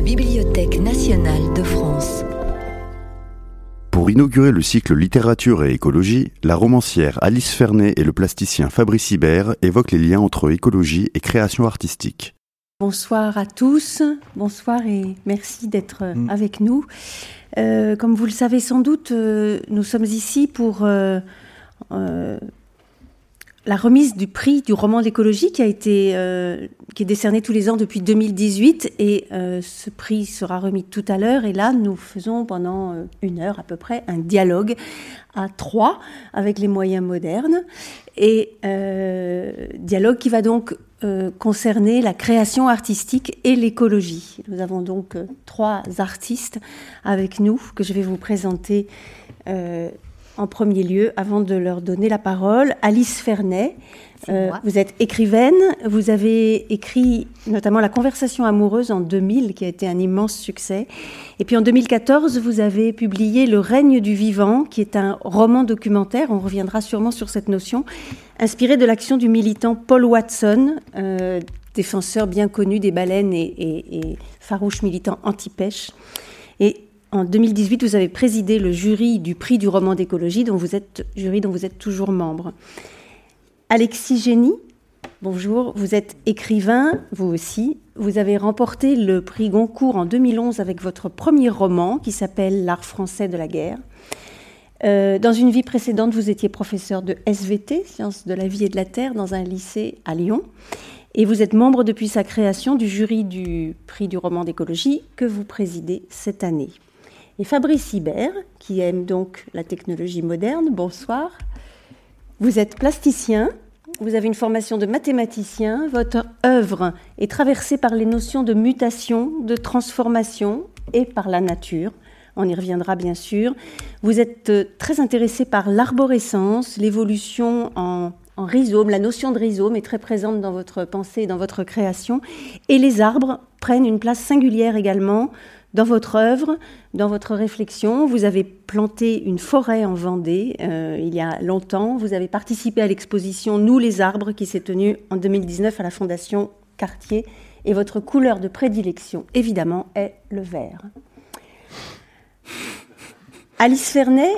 la Bibliothèque nationale de France. Pour inaugurer le cycle littérature et écologie, la romancière Alice Fernet et le plasticien Fabrice Hibert évoquent les liens entre écologie et création artistique. Bonsoir à tous, bonsoir et merci d'être mm. avec nous. Euh, comme vous le savez sans doute, euh, nous sommes ici pour euh, la remise du prix du roman d'écologie qui a été euh, qui est décerné tous les ans depuis 2018 et euh, ce prix sera remis tout à l'heure et là nous faisons pendant euh, une heure à peu près un dialogue à trois avec les moyens modernes et dialogue qui va donc concerner la création artistique et l'écologie. Nous avons donc trois artistes avec nous que je vais vous présenter en premier lieu, avant de leur donner la parole, Alice Fernet. Euh, vous êtes écrivaine, vous avez écrit notamment La conversation amoureuse en 2000, qui a été un immense succès. Et puis en 2014, vous avez publié Le règne du vivant, qui est un roman documentaire, on reviendra sûrement sur cette notion, inspiré de l'action du militant Paul Watson, euh, défenseur bien connu des baleines et, et farouche militant anti-pêche. Et en 2018, vous avez présidé le jury du prix du roman d'écologie, dont vous êtes jury dont vous êtes toujours membre. Alexis Génie, bonjour. Vous êtes écrivain, vous aussi. Vous avez remporté le prix Goncourt en 2011 avec votre premier roman qui s'appelle L'art français de la guerre. Euh, dans une vie précédente, vous étiez professeur de SVT, sciences de la vie et de la terre, dans un lycée à Lyon. Et vous êtes membre depuis sa création du jury du prix du roman d'écologie que vous présidez cette année. Et Fabrice Hibert, qui aime donc la technologie moderne, bonsoir. Vous êtes plasticien, vous avez une formation de mathématicien, votre œuvre est traversée par les notions de mutation, de transformation et par la nature. On y reviendra bien sûr. Vous êtes euh, très intéressé par l'arborescence, l'évolution en, en rhizome. La notion de rhizome est très présente dans votre pensée et dans votre création. Et les arbres prennent une place singulière également dans votre œuvre, dans votre réflexion, vous avez planté une forêt en Vendée euh, il y a longtemps. Vous avez participé à l'exposition Nous les arbres qui s'est tenue en 2019 à la Fondation Cartier. Et votre couleur de prédilection, évidemment, est le vert. Alice Fernet,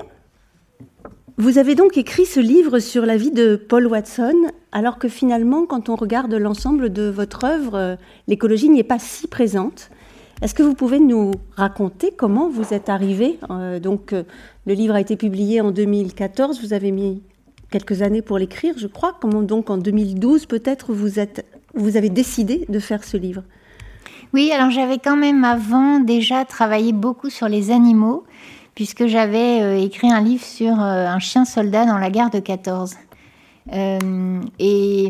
vous avez donc écrit ce livre sur la vie de Paul Watson, alors que finalement, quand on regarde l'ensemble de votre œuvre, euh, l'écologie n'y est pas si présente. Est-ce que vous pouvez nous raconter comment vous êtes arrivé euh, Donc, euh, le livre a été publié en 2014. Vous avez mis quelques années pour l'écrire, je crois. Comment donc en 2012 peut-être vous êtes, vous avez décidé de faire ce livre? Oui, alors j'avais quand même avant déjà travaillé beaucoup sur les animaux, puisque j'avais euh, écrit un livre sur un chien soldat dans la guerre de 14. et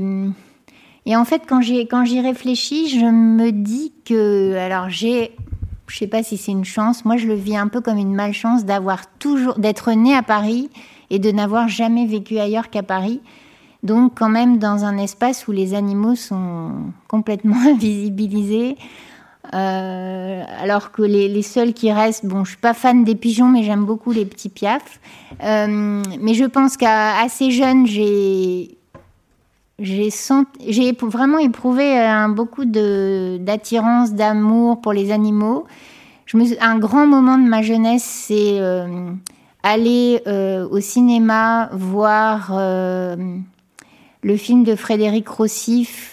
et en fait, quand j'y, réfléchis, je me dis que, alors j'ai, je sais pas si c'est une chance, moi je le vis un peu comme une malchance d'avoir toujours, d'être né à Paris et de n'avoir jamais vécu ailleurs qu'à Paris. Donc quand même dans un espace où les animaux sont complètement invisibilisés. Euh, alors que les, les, seuls qui restent, bon, je suis pas fan des pigeons, mais j'aime beaucoup les petits piafs. Euh, mais je pense qu'à assez jeune, j'ai j'ai vraiment éprouvé euh, un, beaucoup d'attirance, d'amour pour les animaux. Je me, un grand moment de ma jeunesse, c'est euh, aller euh, au cinéma voir le film de Frédéric Rossif,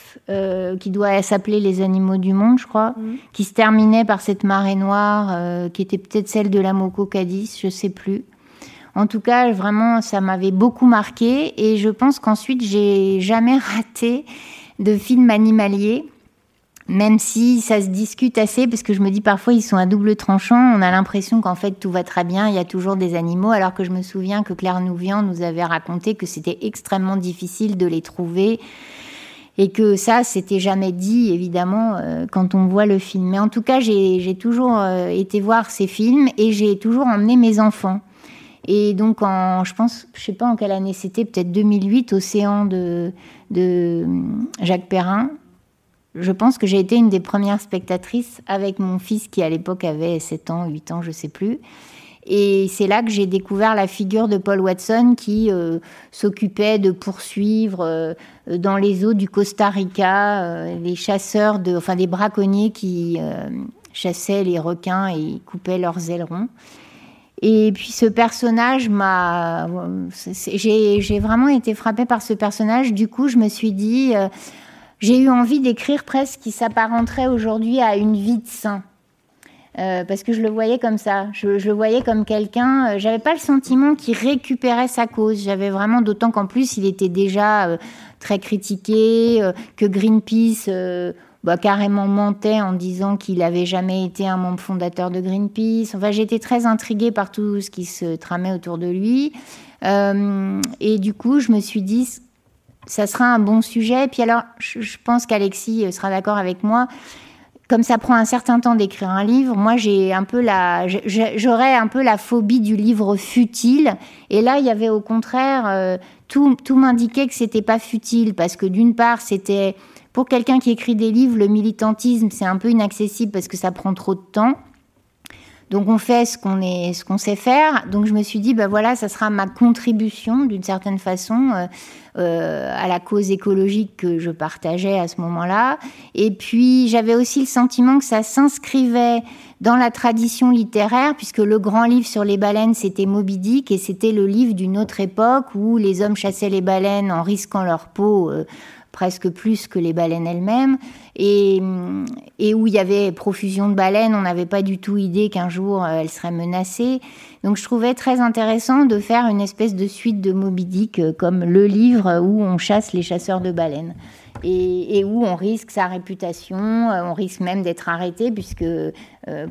qui doit s'appeler Les animaux du monde, je crois, mmh. qui se terminait par cette marée noire, qui était peut-être celle de la Moco Cadiz, je sais plus. En tout cas, vraiment, ça m'avait beaucoup marqué et je pense qu'ensuite, j'ai jamais raté de film animalier même si ça se discute assez, parce que je me dis parfois ils sont à double tranchant, on a l'impression qu'en fait tout va très bien, il y a toujours des animaux, alors que je me souviens que Claire Nouvian nous avait raconté que c'était extrêmement difficile de les trouver, et que ça, c'était jamais dit, évidemment, euh, quand on voit le film. Mais en tout cas, j'ai toujours euh, été voir ces films, et j'ai toujours emmené mes enfants. Et donc, en, je pense, je sais pas en quelle année c'était, peut-être 2008, Océan de, de Jacques Perrin. Je pense que j'ai été une des premières spectatrices avec mon fils qui à l'époque avait 7 ans, 8 ans, je sais plus. Et c'est là que j'ai découvert la figure de Paul Watson qui euh, s'occupait de poursuivre euh, dans les eaux du Costa Rica euh, les chasseurs, de, enfin des braconniers qui chassaient les requins et coupaient leurs ailerons. Et puis ce personnage m'a... J'ai vraiment été frappée par ce personnage. Du coup, je me suis dit, euh, j'ai eu envie d'écrire presque qui s'apparenterait aujourd'hui à une vie de saint. Euh, parce que je le voyais comme ça. Je, le voyais comme quelqu'un. Euh, j'avais pas le sentiment qu'il récupérait sa cause. J'avais vraiment, d'autant qu'en plus, il était déjà très critiqué, que Greenpeace bah, carrément mentait en disant qu'il n'avait jamais été un membre fondateur de Greenpeace. Enfin, j'étais très intriguée par tout ce qui se tramait autour de lui. Euh, et du coup, je me suis dit, ça sera un bon sujet. Et puis alors, je, pense qu'Alexis sera d'accord avec moi. Comme ça prend un certain temps d'écrire un livre, moi j'ai un peu la, j'aurais un peu la phobie du livre futile. Et là, il y avait au contraire, euh, tout, tout m'indiquait que c'était pas futile parce que d'une part, c'était pour quelqu'un qui écrit des livres, le militantisme, c'est un peu inaccessible parce que ça prend trop de temps. Donc on fait ce qu'on est, ce qu'on sait faire. Donc je me suis dit, ben voilà, ça sera ma contribution d'une certaine façon euh, euh, à la cause écologique que je partageais à ce moment-là. Et puis j'avais aussi le sentiment que ça s'inscrivait dans la tradition littéraire, puisque le grand livre sur les baleines, c'était Moby Dick, et c'était le livre d'une autre époque où les hommes chassaient les baleines en risquant leur peau. Euh, presque plus que les baleines elles-mêmes, et, où il y avait profusion de baleines, on n'avait pas du tout idée qu'un jour euh, elles seraient menacées. Donc je trouvais très intéressant de faire une espèce de suite de Moby Dick, euh, comme le livre où on chasse les chasseurs de baleines et, où on risque sa réputation, euh, on risque même d'être arrêté puisque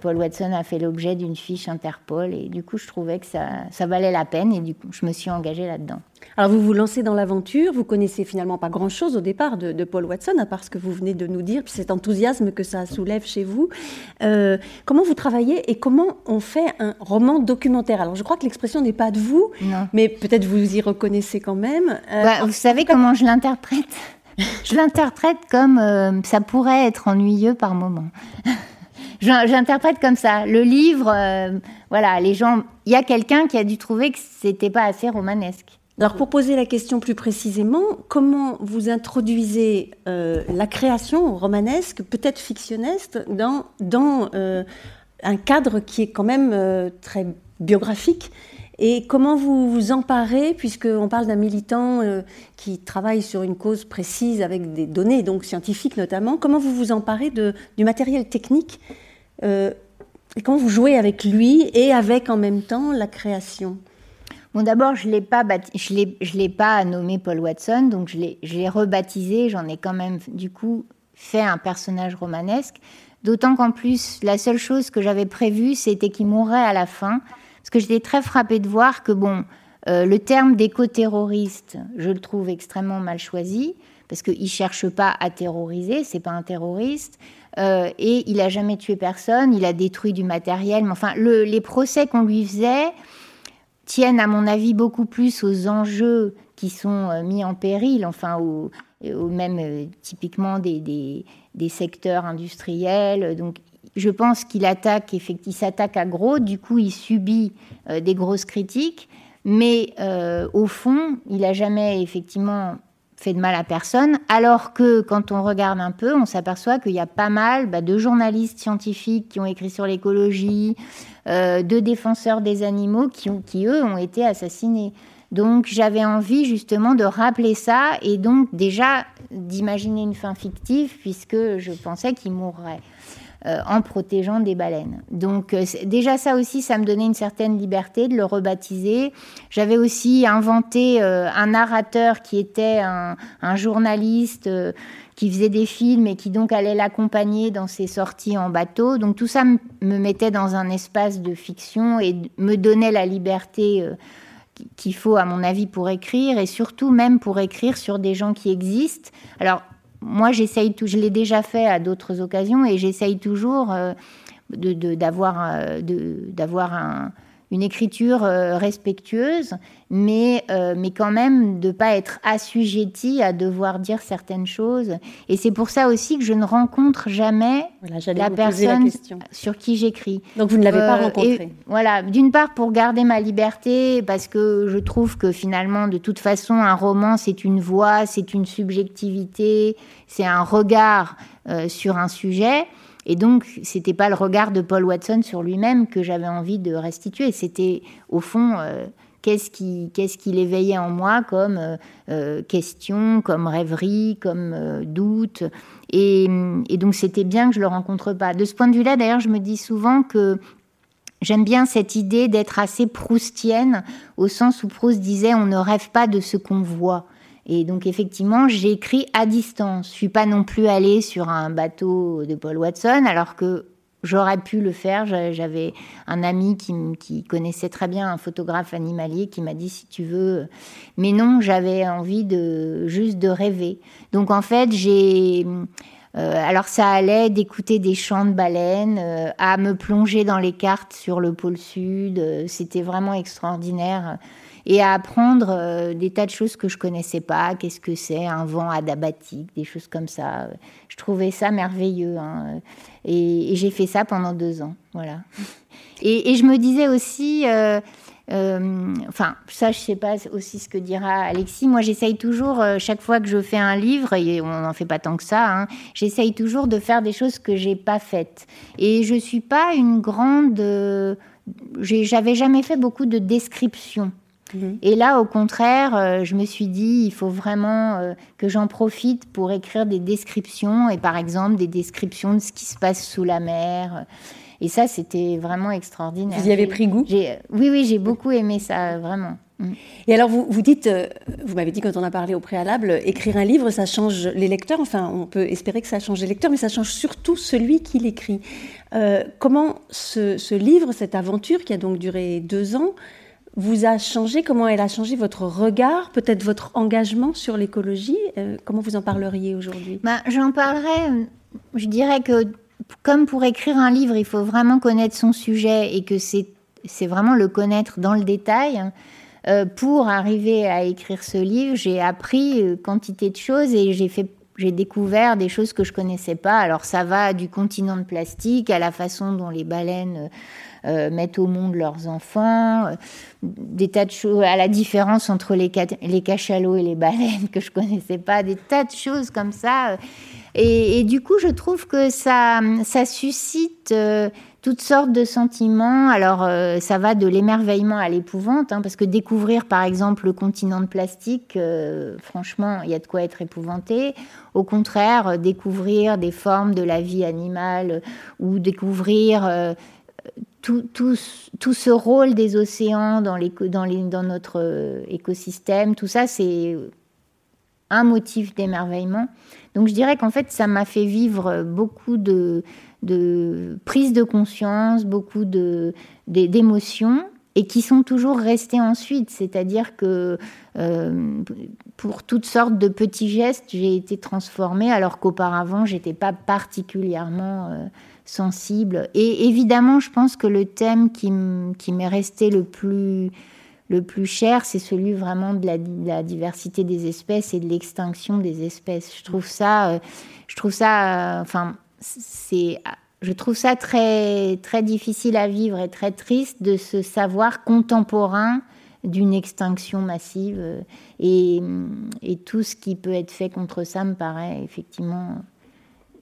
Paul Watson a fait l'objet d'une fiche Interpol et du coup je trouvais que ça, ça, valait la peine et du coup je me suis engagée là-dedans. Alors vous vous lancez dans l'aventure, vous connaissez finalement pas grand-chose au départ de, Paul Watson à part ce que vous venez de nous dire, puis cet enthousiasme que ça soulève chez vous. Euh, comment vous travaillez et comment on fait un roman documentaire? Alors je crois que l'expression n'est pas de vous, mais peut-être vous y reconnaissez quand même. Bah, vous savez comment je l'interprète? Je l'interprète comme euh, ça pourrait être ennuyeux par moment. J'interprète comme ça. Le livre, euh, voilà, les gens. Il y a quelqu'un qui a dû trouver que c'était pas assez romanesque. Alors pour poser la question plus précisément, comment vous introduisez euh, la création romanesque, peut-être fictionniste, dans, dans un cadre qui est quand même très biographique? Et comment vous vous emparez, puisqu'on parle d'un militant euh, qui travaille sur une cause précise avec des données, donc scientifiques notamment, comment vous vous emparez du matériel technique euh, et comment vous jouez avec lui et avec en même temps la création? Bon, d'abord, je l'ai pas, l'ai, pas nommé Paul Watson, donc je l'ai, je l'ai rebaptisé. J'en ai quand même, du coup, fait un personnage romanesque. D'autant qu'en plus, la seule chose que j'avais prévue, c'était qu'il mourrait à la fin. Parce que j'étais très frappée de voir que, bon, euh, le terme d'éco-terroriste, je le trouve extrêmement mal choisi, parce qu'il ne cherche pas à terroriser, c'est pas un terroriste, euh, et il a jamais tué personne, il a détruit du matériel, mais enfin, les procès qu'on lui faisait tiennent, à mon avis, beaucoup plus aux enjeux qui sont euh, mis en péril, enfin, ou même typiquement des, des, secteurs industriels. Donc, je pense qu'il attaque, il s'attaque à gros, du coup il subit euh, des grosses critiques, mais euh, au fond, il n'a jamais effectivement fait de mal à personne, alors que quand on regarde un peu, on s'aperçoit qu'il y a pas mal bah, de journalistes scientifiques qui ont écrit sur l'écologie, euh, de défenseurs des animaux qui, qui, eux, ont été assassinés. Donc j'avais envie justement de rappeler ça et donc déjà d'imaginer une fin fictive puisque je pensais qu'il mourrait. Euh, en protégeant des baleines. Donc euh, déjà ça aussi, ça me donnait une certaine liberté de le rebaptiser. J'avais aussi inventé euh, un narrateur qui était un, journaliste qui faisait des films et qui donc allait l'accompagner dans ses sorties en bateau. Donc tout ça me mettait dans un espace de fiction et me donnait la liberté qu'il faut, à mon avis, pour écrire, et surtout même pour écrire sur des gens qui existent. Alors, moi, j'essaye tout, je l'ai déjà fait à d'autres occasions et j'essaye toujours euh, d'avoir euh, d'avoir une écriture euh, respectueuse, mais, mais quand même de pas être assujetti à devoir dire certaines choses. Et c'est pour ça aussi que je ne rencontre jamais la personne sur qui j'écris. Donc vous ne l'avez pas rencontré. voilà, d'une part pour garder ma liberté, parce que je trouve que finalement, de toute façon, un roman, c'est une voix, c'est une subjectivité, c'est un regard euh, sur un sujet. Et donc, c'était pas le regard de Paul Watson sur lui-même que j'avais envie de restituer. C'était, au fond, qu'est-ce qui, qu'est-ce qui l'éveillait en moi comme question, comme rêverie, comme doute. Et, et donc, c'était bien que je le rencontre pas. De ce point de vue-là, d'ailleurs, je me dis souvent que J'aime bien cette idée d'être assez proustienne, au sens où Proust disait on ne rêve pas de ce qu'on voit. Et donc effectivement, j'ai écrit à distance. Je suis pas non plus allée sur un bateau de Paul Watson, alors que j'aurais pu le faire. J'avais un ami qui, connaissait très bien un photographe animalier qui m'a dit si tu veux. Mais non, j'avais envie de juste de rêver. Donc en fait, j'ai euh, alors ça allait d'écouter des chants de baleines, euh, à me plonger dans les cartes sur le pôle sud. Euh, c'était vraiment extraordinaire. Et à apprendre des tas de choses que je connaissais pas. Qu'est-ce que c'est un vent adabatique, des choses comme ça. Je trouvais ça merveilleux. Hein. Et, j'ai fait ça pendant deux ans. Voilà. Et, je me disais aussi euh, enfin, ça, je sais pas aussi ce que dira Alexis. Moi, j'essaye toujours, euh, chaque fois que je fais un livre, et on n'en fait pas tant que ça, hein, j'essaye toujours de faire des choses que j'ai pas faites. Et je suis pas une grande. Euh, j'avais jamais fait beaucoup de descriptions. Mhm. Et là, au contraire, je me suis dit, il faut vraiment que j'en profite pour écrire des descriptions, et par exemple des descriptions de ce qui se passe sous la mer. Et ça, c'était vraiment extraordinaire. Vous y avez pris goût? Oui, oui, j'ai beaucoup aimé ça, vraiment. Mm. Et alors, vous, vous dites, euh, vous m'avez dit quand on a parlé au préalable, écrire un livre, ça change les lecteurs. Enfin, on peut espérer que ça change les lecteurs, mais ça change surtout celui qui l'écrit. Euh, comment ce, livre, cette aventure qui a donc duré deux ans, vous a changé Comment elle a changé votre regard, peut-être votre engagement sur l'écologie euh, Comment vous en parleriez aujourd'hui? Bah, J'en parlerai, je dirais que comme pour écrire un livre, il faut vraiment connaître son sujet et que c'est vraiment le connaître dans le détail. Euh, pour arriver à écrire ce livre, j'ai appris euh, quantité de choses et j'ai fait j'ai découvert des choses que je connaissais pas. Alors ça va du continent de plastique à la façon dont les baleines euh, mettent au monde leurs enfants, des tas de choses, à la différence entre les, cachalots et les baleines que je connaissais pas, des tas de choses comme ça. Et, du coup, je trouve que ça, ça suscite euh, toutes sortes de sentiments. Alors, euh, ça va de l'émerveillement à l'épouvante, hein, parce que découvrir, par exemple, le continent de plastique, euh, franchement, il y a de quoi être épouvanté. Au contraire, découvrir des formes de la vie animale ou découvrir tout, tout, tout, ce rôle des océans dans, les, dans, les, dans notre écosystème, tout ça, c'est un motif d'émerveillement. Donc je dirais qu'en fait, ça m'a fait vivre beaucoup de, de prise de conscience, beaucoup de, d'émotions et qui sont toujours restées ensuite. C'est-à-dire que euh, pour toutes sortes de petits gestes, j'ai été transformée alors qu'auparavant, j'étais pas particulièrement euh, sensible. Et évidemment, je pense que le thème qui m'est resté le plus le plus cher, c'est celui vraiment de la, diversité des espèces et de l'extinction des espèces. Je trouve ça, euh, je trouve ça, euh, enfin, c'est, je trouve ça très, très difficile à vivre et très triste de se savoir contemporain d'une extinction massive. Et, et, tout ce qui peut être fait contre ça me paraît effectivement.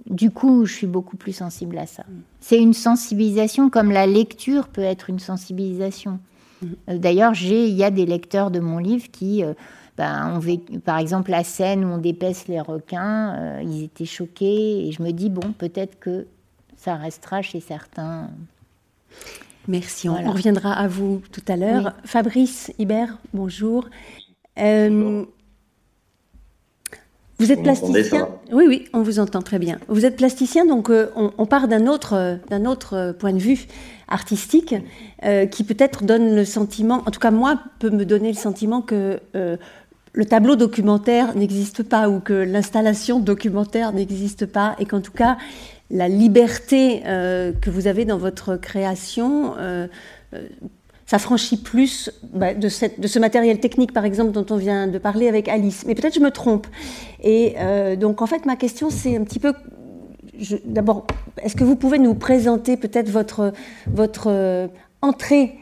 Du coup, je suis beaucoup plus sensible à ça. C'est une sensibilisation comme la lecture peut être une sensibilisation. Euh, d'ailleurs, il y a des lecteurs de mon livre qui, euh, ben, on par exemple, la scène où on dépèce les requins, euh, ils étaient choqués. Et je me dis, bon, peut-être que ça restera chez certains. Merci. On, reviendra à vous tout à l'heure. Fabrice Hibert, bonjour. Vous êtes plasticien Oui, oui, on vous entend très bien. Vous êtes plasticien, donc euh, on, part d'un autre, d'un autre point de vue artistique euh, qui peut-être donne le sentiment, en tout cas moi, peut me donner le sentiment que euh, le tableau documentaire n'existe pas ou que l'installation documentaire n'existe pas et qu'en tout cas la liberté que vous avez dans votre création ça franchit plus bah, de, cette, de, ce matériel technique, par exemple, dont on vient de parler avec Alice. Mais peut-être je me trompe. Et euh, donc, en fait, ma question, c'est un petit peu... D'abord, est-ce que vous pouvez nous présenter peut-être votre, votre euh, entrée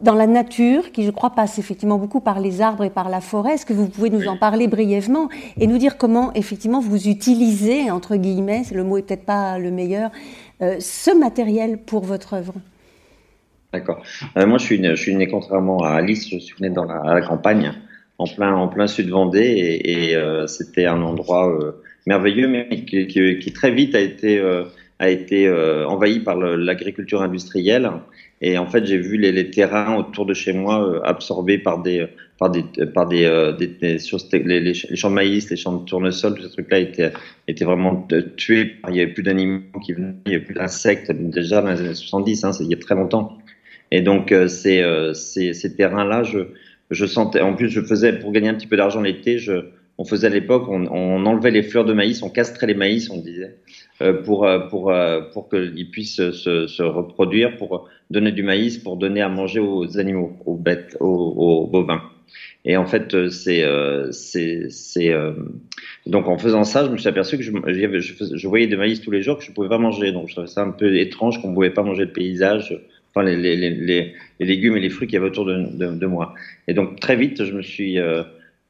dans la nature, qui je crois passe effectivement beaucoup par les arbres et par la forêt. Est-ce que vous pouvez nous en parler brièvement et nous dire comment effectivement vous utilisez, entre guillemets, le mot est peut-être pas le meilleur, euh, ce matériel pour votre œuvre? D'accord. Euh, moi, je suis, né, contrairement à Alice, je suis né dans la, campagne, en plein, sud Vendée, et, euh, c'était un endroit euh, merveilleux, mais qui, très vite a été, envahi par l'agriculture industrielle. Et en fait, j'ai vu les, terrains autour de chez moi absorbés par des, les, champs de maïs, les champs de tournesol, tous ces trucs-là étaient, étaient vraiment tués. Il n'y avait plus d'animaux qui venaient, il n'y avait plus d'insectes déjà dans les années 70, hein, il y a très longtemps. Et donc, euh, ces, euh, ces, ces terrains-là, je, sentais. En plus, je faisais pour gagner un petit peu d'argent l'été. On faisait à l'époque, on, enlevait les fleurs de maïs, on castrait les maïs, on disait, euh, pour pour pour qu'ils puissent se, reproduire, pour donner du maïs, pour donner à manger aux animaux, aux bêtes, aux, bovins. Et en fait, c'est c'est donc en faisant ça, je me suis aperçu que je, voyais des maïs tous les jours que je pouvais pas manger. Donc je trouvais ça un peu étrange qu'on pouvait pas manger le paysage enfin les, les, les, les, légumes et les fruits qu'il y avait autour de, de, de, moi. Et donc très vite, je me suis, euh,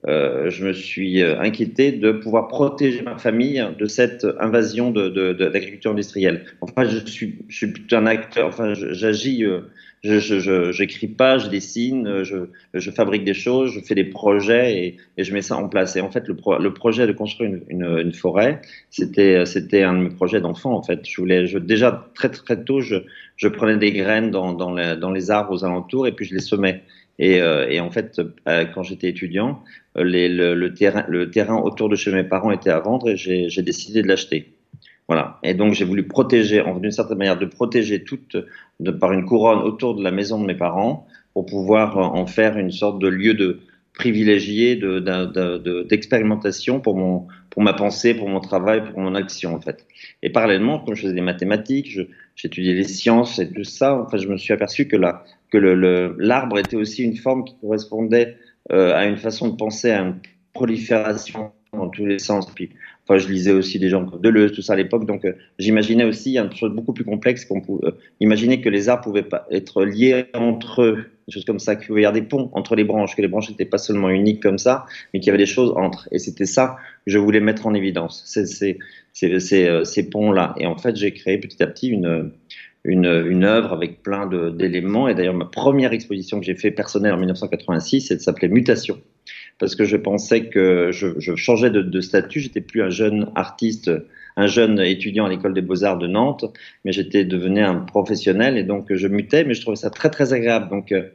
euh, je me suis euh, inquiété de pouvoir protéger ma famille de cette invasion de, l'agriculture industrielle. Enfin, je suis, je suis un acteur. Enfin, j'agis. Euh, je, je, j'écris pas, je dessine, je, je, fabrique des choses, je fais des projets et, et, je mets ça en place. Et en fait, le, pro, le projet de construire une, une, une forêt, c'était, c'était un de mes projets d'enfant. En fait, je voulais, je, déjà très très tôt, je, je prenais des graines dans, dans, les, dans les arbres aux alentours et puis je les semais. Et, euh, et en fait, euh, quand j'étais étudiant, les, le, le, terrain, le terrain autour de chez mes parents était à vendre et j'ai décidé de l'acheter. Voilà. Et donc j'ai voulu protéger, en d'une certaine manière, de protéger toute, par une couronne autour de la maison de mes parents, pour pouvoir en faire une sorte de lieu de privilégié d'expérimentation de, de, pour mon pour ma pensée, pour mon travail, pour mon action en fait. Et parallèlement, quand je faisais des mathématiques, j'étudiais les sciences et tout ça. En fait, je me suis aperçu que la que le l'arbre était aussi une forme qui correspondait euh, à une façon de penser à une prolifération dans tous les sens. Puis Enfin, je lisais aussi des gens comme Deleuze, tout ça à l'époque. Donc, euh, j'imaginais aussi une chose beaucoup plus complexe qu'on pouvait euh, imaginer que les arbres pouvaient pas être liés entre eux, des choses comme ça, qu'il pouvait y avoir des ponts entre les branches, que les branches n'étaient pas seulement uniques comme ça, mais qu'il y avait des choses entre. Et c'était ça que je voulais mettre en évidence, ces, ces, ces, euh, ces ponts-là. Et en fait, j'ai créé petit à petit une, une, une œuvre avec plein d'éléments. Et d'ailleurs, ma première exposition que j'ai fait personnelle en 1986, elle s'appelait Mutation parce que je pensais que je, je changeais de, de statut. J'étais plus un jeune artiste, un jeune étudiant à l'école des beaux-arts de Nantes, mais j'étais devenu un professionnel et donc je mutais, mais je trouvais ça très très agréable. Donc euh,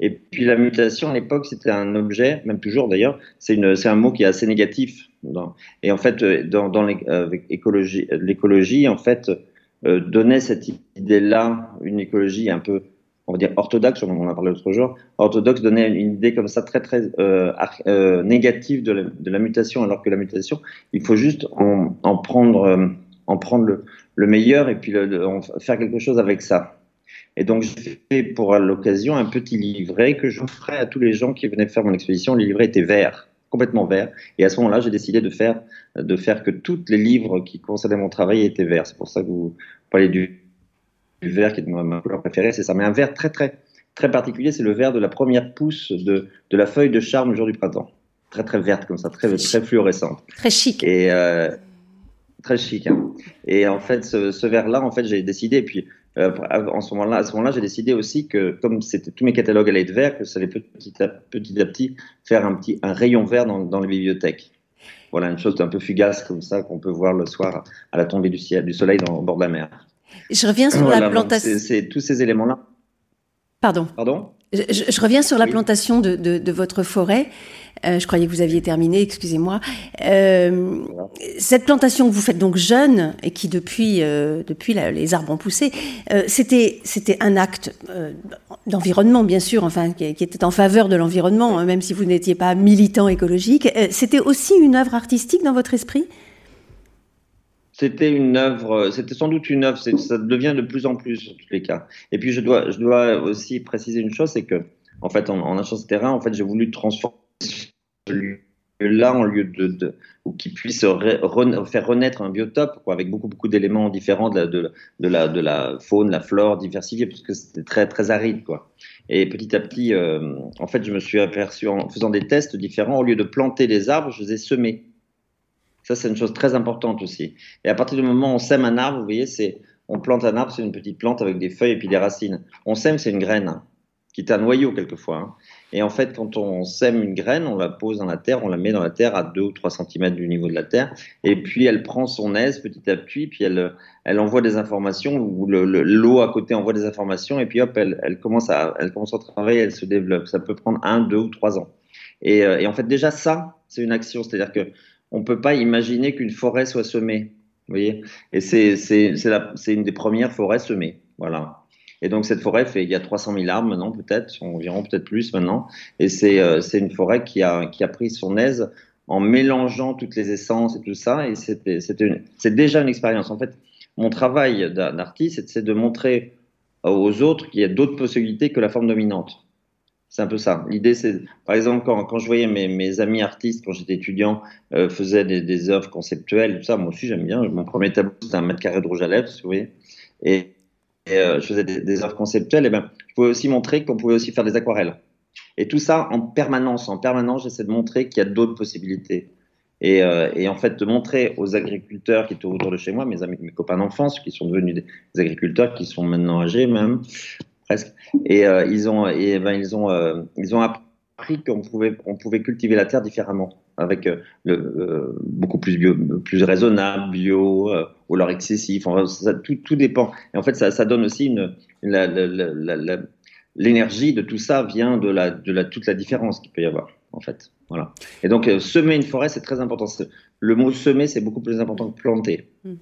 et puis la mutation à l'époque, c'était un objet, même toujours d'ailleurs, c'est un mot qui est assez négatif. Et en fait, euh, dans, dans l'écologie, en fait donnait cette idée-là, une écologie un peu on va dire orthodoxe, on en a parlé l'autre jour, orthodoxe donnait une idée comme ça très très euh, euh, négative de la, mutation, alors que la mutation, il faut juste en, en prendre, euh, en prendre le, le, meilleur et puis le, faire quelque chose avec ça. Et donc j'ai fait pour l'occasion un petit livret que j'offrais à tous les gens qui venaient faire mon exposition. Le livret était vert, complètement vert. Et à ce moment-là, j'ai décidé de faire, de faire que tous les livres qui concernaient mon travail étaient verts. C'est pour ça que vous parlez du du vert qui est ma couleur préférée, c'est ça. Mais un vert très très très particulier, c'est le vert de la première pousse de, de la feuille de charme le jour du printemps. Très très verte comme ça, très très fluorescente. Très chic. Et euh, très chic. Hein. Et en fait, ce, ce vert-là, en fait, j'ai décidé. Et puis, euh, en ce moment-là, à ce moment-là, j'ai décidé aussi que, comme c'était tous mes catalogues allaient être verts, que ça allait petit à petit, à petit faire un petit un rayon vert dans, dans les bibliothèques. Voilà, une chose un peu fugace comme ça qu'on peut voir le soir à la tombée du, ciel, du soleil dans, au bord de la mer. Je reviens sur voilà, la plantation. C'est tous ces éléments-là. Pardon. Pardon? Je, je, reviens sur la plantation de, de, de votre forêt. Euh, je croyais que vous aviez terminé, excusez-moi. Euh. Cette plantation que vous faites donc jeune et qui depuis euh, depuis les arbres ont poussé, c'était c'était un acte d'environnement bien sûr, enfin qui, était en faveur de l'environnement, hein, même si vous n'étiez pas militant écologique. C'était aussi une œuvre artistique dans votre esprit? C'était une œuvre, c'était sans doute une œuvre, ça devient de plus en plus en tous les cas. Et puis je dois, je dois aussi préciser une chose, c'est que en fait en, en achetant ce terrain, en fait j'ai voulu transformer là en lieu de, ou qui puisse faire renaître un biotope quoi, avec beaucoup beaucoup d'éléments différents de la, de, la, de la faune, la flore diversifiée, parce que c'était très très aride quoi. Et petit à petit, euh, en fait, je me suis aperçu en faisant des tests différents, au lieu de planter des arbres, je les ai semés. Ça, c'est une chose très importante aussi. Et à partir du moment où on sème un arbre, vous voyez, c'est on plante un arbre, c'est une petite plante avec des feuilles et puis des racines. On sème, c'est une graine qui est un noyau quelquefois. Hein. Et en fait, quand on sème une graine, on la pose dans la terre, on la met dans la terre à 2 ou 3 cm du niveau de la terre, et puis elle prend son aise petit à petit, puis elle, elle envoie des informations, ou l'eau à côté envoie des informations, et puis hop, elle, elle, commence à, elle commence à travailler, elle se développe. Ça peut prendre 1, 2 ou 3 ans. Et, euh, et en fait, déjà ça, c'est une action, c'est-à-dire que on peut pas imaginer qu'une forêt soit semée. Vous voyez? Et c'est une des premières forêts semées. Voilà. Et donc cette forêt fait, il y a 300 000 arbres maintenant peut-être, environ peut-être plus maintenant. Et c'est euh, une forêt qui a, qui a pris son aise en mélangeant toutes les essences et tout ça. Et c'est déjà une expérience. En fait, mon travail d'artiste, c'est de montrer aux autres qu'il y a d'autres possibilités que la forme dominante. C'est un peu ça. L'idée, c'est, par exemple, quand, quand je voyais mes, mes, amis artistes, quand j'étais étudiant, euh, faisaient des, des, œuvres conceptuelles, tout ça, moi aussi j'aime bien. Mon premier tableau, c'était un mètre carré de rouge à lèvres, vous voyez. Et, euh, je faisais des, œuvres conceptuelles, et ben, je pouvais aussi montrer qu'on pouvait aussi faire des aquarelles. Et tout ça en permanence, en permanence, j'essaie de montrer qu'il y a d'autres possibilités. Et, euh, en fait, de montrer aux agriculteurs qui étaient autour de chez moi, mes amis, mes copains d'enfance, qui sont devenus des, agriculteurs, qui sont maintenant âgés même, presque, et euh, ils ont, et ben, ils ont, ils ont appris qu'on pouvait, on pouvait cultiver la terre différemment avec le, beaucoup plus raisonnable, bio, ou alors excessif. Ça, tout, tout, dépend. Et en fait, ça, ça donne aussi l'énergie de tout ça vient de la, de la toute la différence qu'il peut y avoir. En fait, voilà. Et donc, semer une forêt, c'est très important. Le mot semer, c'est beaucoup plus important que planter. Mmh.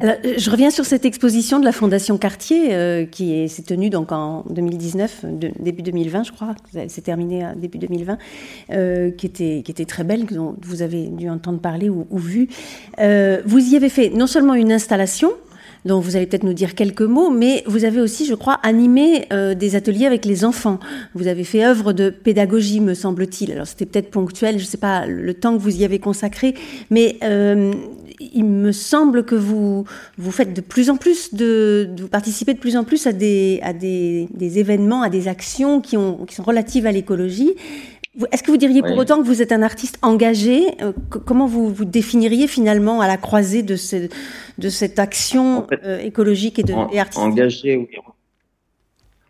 Alors, euh, je reviens sur cette exposition de la Fondation Cartier euh, qui s'est tenue donc en 2019, début 2020, je crois. C'est terminé début 2020, euh, qui était qui était très belle, dont vous avez dû entendre parler ou, ou vu. Euh, vous y avez fait non seulement une installation dont vous allez peut-être nous dire quelques mots, mais vous avez aussi, je crois, animé euh, des ateliers avec les enfants. Vous avez fait œuvre de pédagogie, me semble-t-il. Alors c'était peut-être ponctuel, je ne sais pas le temps que vous y avez consacré, mais euh, il me semble que vous, vous faites de plus en plus de, vous participez de plus en plus à des, à des, des événements, à des actions qui, ont, qui sont relatives à l'écologie. Est-ce que vous diriez pour autant que vous êtes un artiste engagé euh, Comment vous vous définiriez finalement à la croisée de, ce, de cette action euh, écologique et, de, et artistique? Engagé, oui.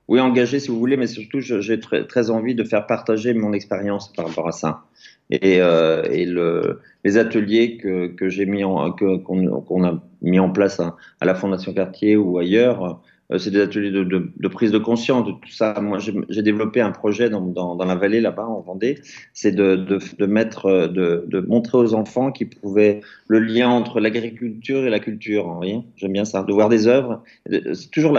Oui, engagé si vous voulez, mais surtout j'ai très, très envie de faire partager mon expérience par rapport à ça. Et, euh, et le, les ateliers que, que j'ai mis qu'on a mis en place à, à, la Fondation Cartier ou ailleurs c'est des ateliers de, prise de conscience de tout ça. Moi, j'ai développé un projet dans, la vallée là-bas en Vendée, c'est de, mettre, euh, de, montrer aux enfants qu'ils pouvaient le lien entre l'agriculture et la culture. Voyez, j'aime bien ça, de voir des œuvres. C'est toujours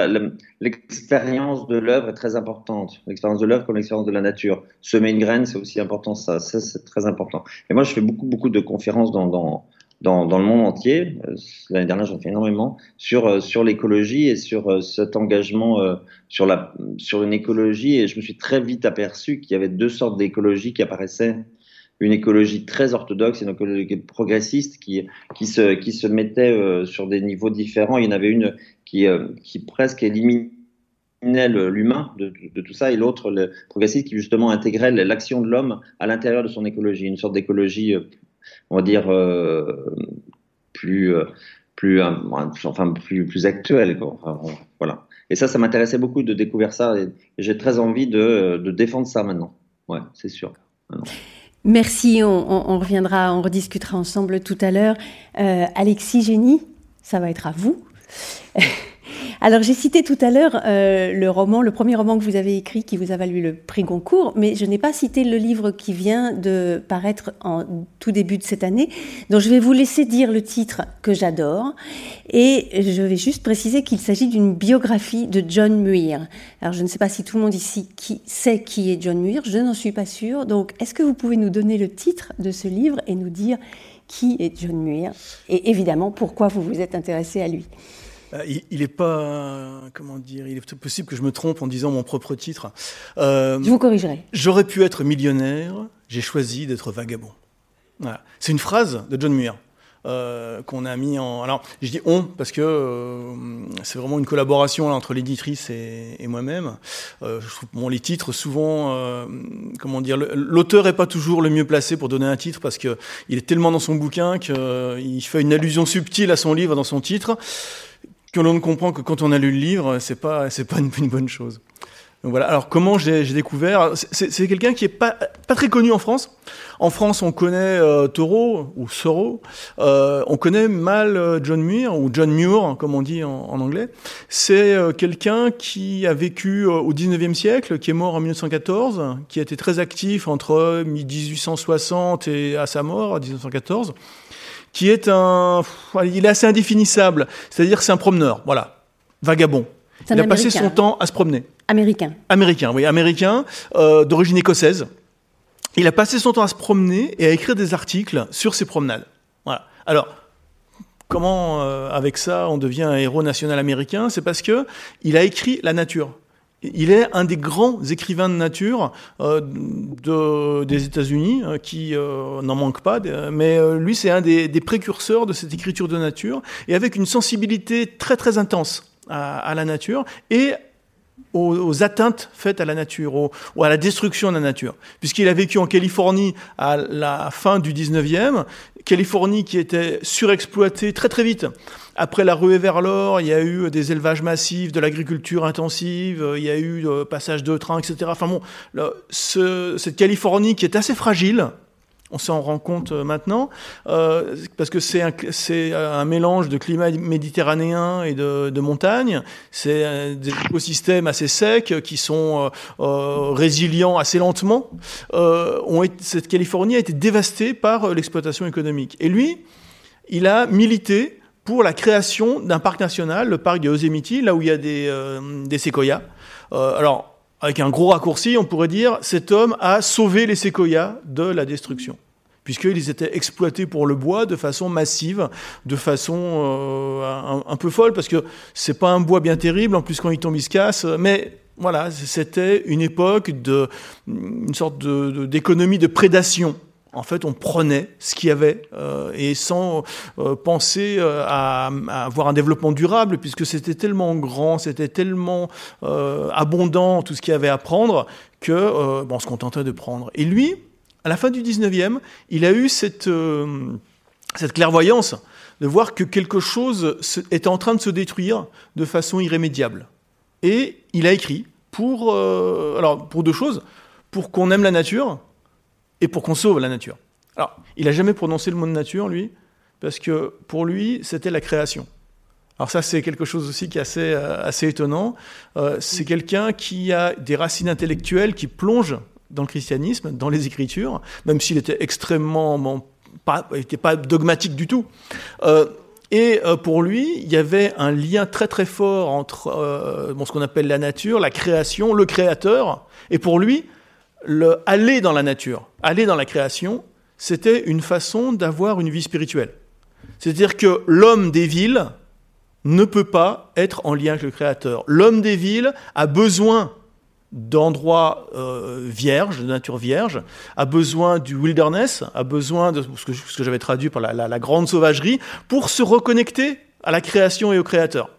l'expérience de l'œuvre est très importante. L'expérience de l'œuvre comme l'expérience de la nature. Semer une graine, c'est aussi important. Ça, ça c'est très important. Et moi, je fais beaucoup, beaucoup de conférences dans dans, le monde entier. Euh, l'année dernière, j'en fais énormément sur euh, sur l'écologie et sur euh, cet engagement sur la sur une écologie. Et je me suis très vite aperçu qu'il y avait deux sortes d'écologie qui apparaissaient. Une écologie très orthodoxe et une écologie progressiste qui qui se qui se mettait sur des niveaux différents. Il y en avait une qui qui presque éliminait l'humain de, de, tout ça et l'autre le progressiste qui justement intégrait l'action de l'homme à l'intérieur de son écologie, une sorte d'écologie on va dire, euh, plus, euh, plus, euh, enfin, plus, plus actuel. voilà. Et ça, ça m'intéressait beaucoup de découvrir ça et, j'ai très envie de, de, défendre ça maintenant. Ouais, c'est sûr. Merci, on, on, reviendra, on rediscutera ensemble tout à l'heure. Alexis Génie, ça va être à vous. Alors j'ai cité tout à l'heure euh, le roman, le premier roman que vous avez écrit qui vous a valu le prix Goncourt, mais je n'ai pas cité le livre qui vient de paraître en tout début de cette année. Donc je vais vous laisser dire le titre que j'adore et je vais juste préciser qu'il s'agit d'une biographie de John Muir. Alors je ne sais pas si tout le monde ici sait qui est John Muir, je n'en suis pas sûre. Donc est-ce que vous pouvez nous donner le titre de ce livre et nous dire qui est John Muir et évidemment pourquoi vous vous êtes intéressé à lui? Euh, il n'est pas, comment dire, il est possible que je me trompe en disant mon propre titre. Euh, je vous corrigerai. J'aurais pu être millionnaire, j'ai choisi d'être vagabond. Voilà. C'est une phrase de John Muir. Euh, qu'on a mis en. Alors, je dis on parce que euh, c'est vraiment une collaboration là, entre l'éditrice et, et moi-même. Euh, bon, les titres souvent, comment dire, l'auteur est pas toujours le mieux placé pour donner un titre parce que il est tellement dans son bouquin qu'il fait une allusion subtile à son livre dans son titre que l'on ne comprend que quand on a lu le livre, c'est pas c'est pas une, bonne chose. Donc voilà. Alors comment j'ai découvert C'est quelqu'un qui est pas pas très connu en France. En France, on connaît euh, Thoreau ou Thoreau. Euh, on connaît mal euh, John Muir ou John Muir, comme on dit en, en anglais. C'est euh, quelqu'un qui a vécu au 19e siècle, qui est mort en 1914, qui a été très actif entre 1860 et à sa mort, en 1914, qui est un, il est assez indéfinissable. C'est-à-dire c'est un promeneur, voilà, vagabond. Il a passé son temps à se promener. Américain. Américain, oui, américain, euh, d'origine écossaise. Il a passé son temps à se promener et à écrire des articles sur ses promenades. Voilà. Alors, comment, euh, avec ça, on devient un héros national américain? C'est parce que il a écrit la nature. Il est un des grands écrivains de nature euh, de, des États-Unis, euh, qui euh, n'en manque pas, mais lui, c'est un des, précurseurs de cette écriture de nature, et avec une sensibilité très très intense à, la nature et aux, atteintes faites à la nature, ou à la destruction de la nature. Puisqu'il a vécu en Californie à la fin du 19e, Californie qui était surexploitée très très vite. Après la ruée vers l'or, il y a eu des élevages massifs, de l'agriculture intensive, il y a eu le passage de trains, etc. Enfin bon, ce, cette Californie qui est assez fragile, on s'en rend compte maintenant, euh, parce que c'est un, un, mélange de climat méditerranéen et de, de montagne. C'est des écosystèmes assez secs qui sont euh, résilients assez lentement. Euh, ont été, cette Californie a été dévastée par l'exploitation économique. Et lui, il a milité pour la création d'un parc national, le parc de Yosemite, là où il y a des, des séquoias. alors, avec un gros raccourci, on pourrait dire cet homme a sauvé les séquoias de la destruction puisqu'ils étaient exploités pour le bois de façon massive, de façon euh, un, peu folle, parce que c'est pas un bois bien terrible, en plus quand il tombe il se casse, mais voilà, c'était une époque de une sorte d'économie de, prédation. En fait, on prenait ce qu'il y avait euh, et sans euh, penser à, à, avoir un développement durable, puisque c'était tellement grand, c'était tellement abondant tout ce qu'il y avait à prendre que bon, on se contentait de prendre. Et lui, à la fin du 19e, il a eu cette, euh, clairvoyance de voir que quelque chose était en train de se détruire de façon irrémédiable. Et il a écrit pour, euh, alors, pour deux choses, pour qu'on aime la nature et pour qu'on sauve la nature. Alors, il n'a jamais prononcé le mot nature, lui, parce que pour lui, c'était la création. Alors ça, c'est quelque chose aussi qui est assez, euh, assez étonnant. Euh, c'est quelqu'un qui a des racines intellectuelles qui plongent dans le christianisme, dans les Écritures, même s'il était extrêmement pas, était pas dogmatique du tout. Euh, et pour lui, il y avait un lien très très fort entre ce qu'on appelle la nature, la création, le créateur. Et pour lui, le aller dans la nature, aller dans la création, c'était une façon d'avoir une vie spirituelle. C'est-à-dire que l'homme des villes ne peut pas être en lien avec le créateur. L'homme des villes a besoin d'endroits euh, vierges, de nature vierge, a besoin du wilderness, a besoin de ce que, j'avais traduit par la, grande sauvagerie, pour se reconnecter à la création et au créateur.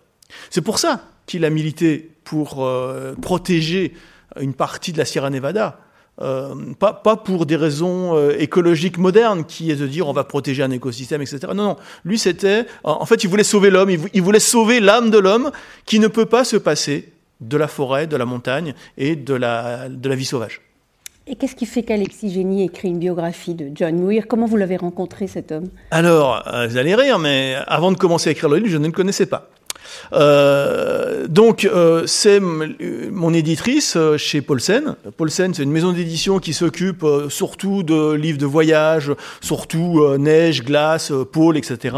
C'est pour ça qu'il a milité pour euh, protéger une partie de la Sierra Nevada. Euh, pas, pas, pour des raisons euh, écologiques modernes, qui est de dire on va protéger un écosystème, etc. Non, non. Lui, c'était. En fait, il voulait sauver l'homme, il voulait sauver l'âme de l'homme qui ne peut pas se passer de la forêt, de la montagne et de la, de la vie sauvage. Et qu'est-ce qui fait qu'Alexis Génie écrit une biographie de John Muir? Comment vous l'avez rencontré, cet homme? Alors, euh, vous allez rire, mais avant de commencer à écrire le livre, je ne le connaissais pas. Euh, donc, euh, c'est mon éditrice euh, chez Paulsen. Paulsen, c'est une maison d'édition qui s'occupe euh, surtout de livres de voyage, surtout euh, neige, glace, pôle, etc.,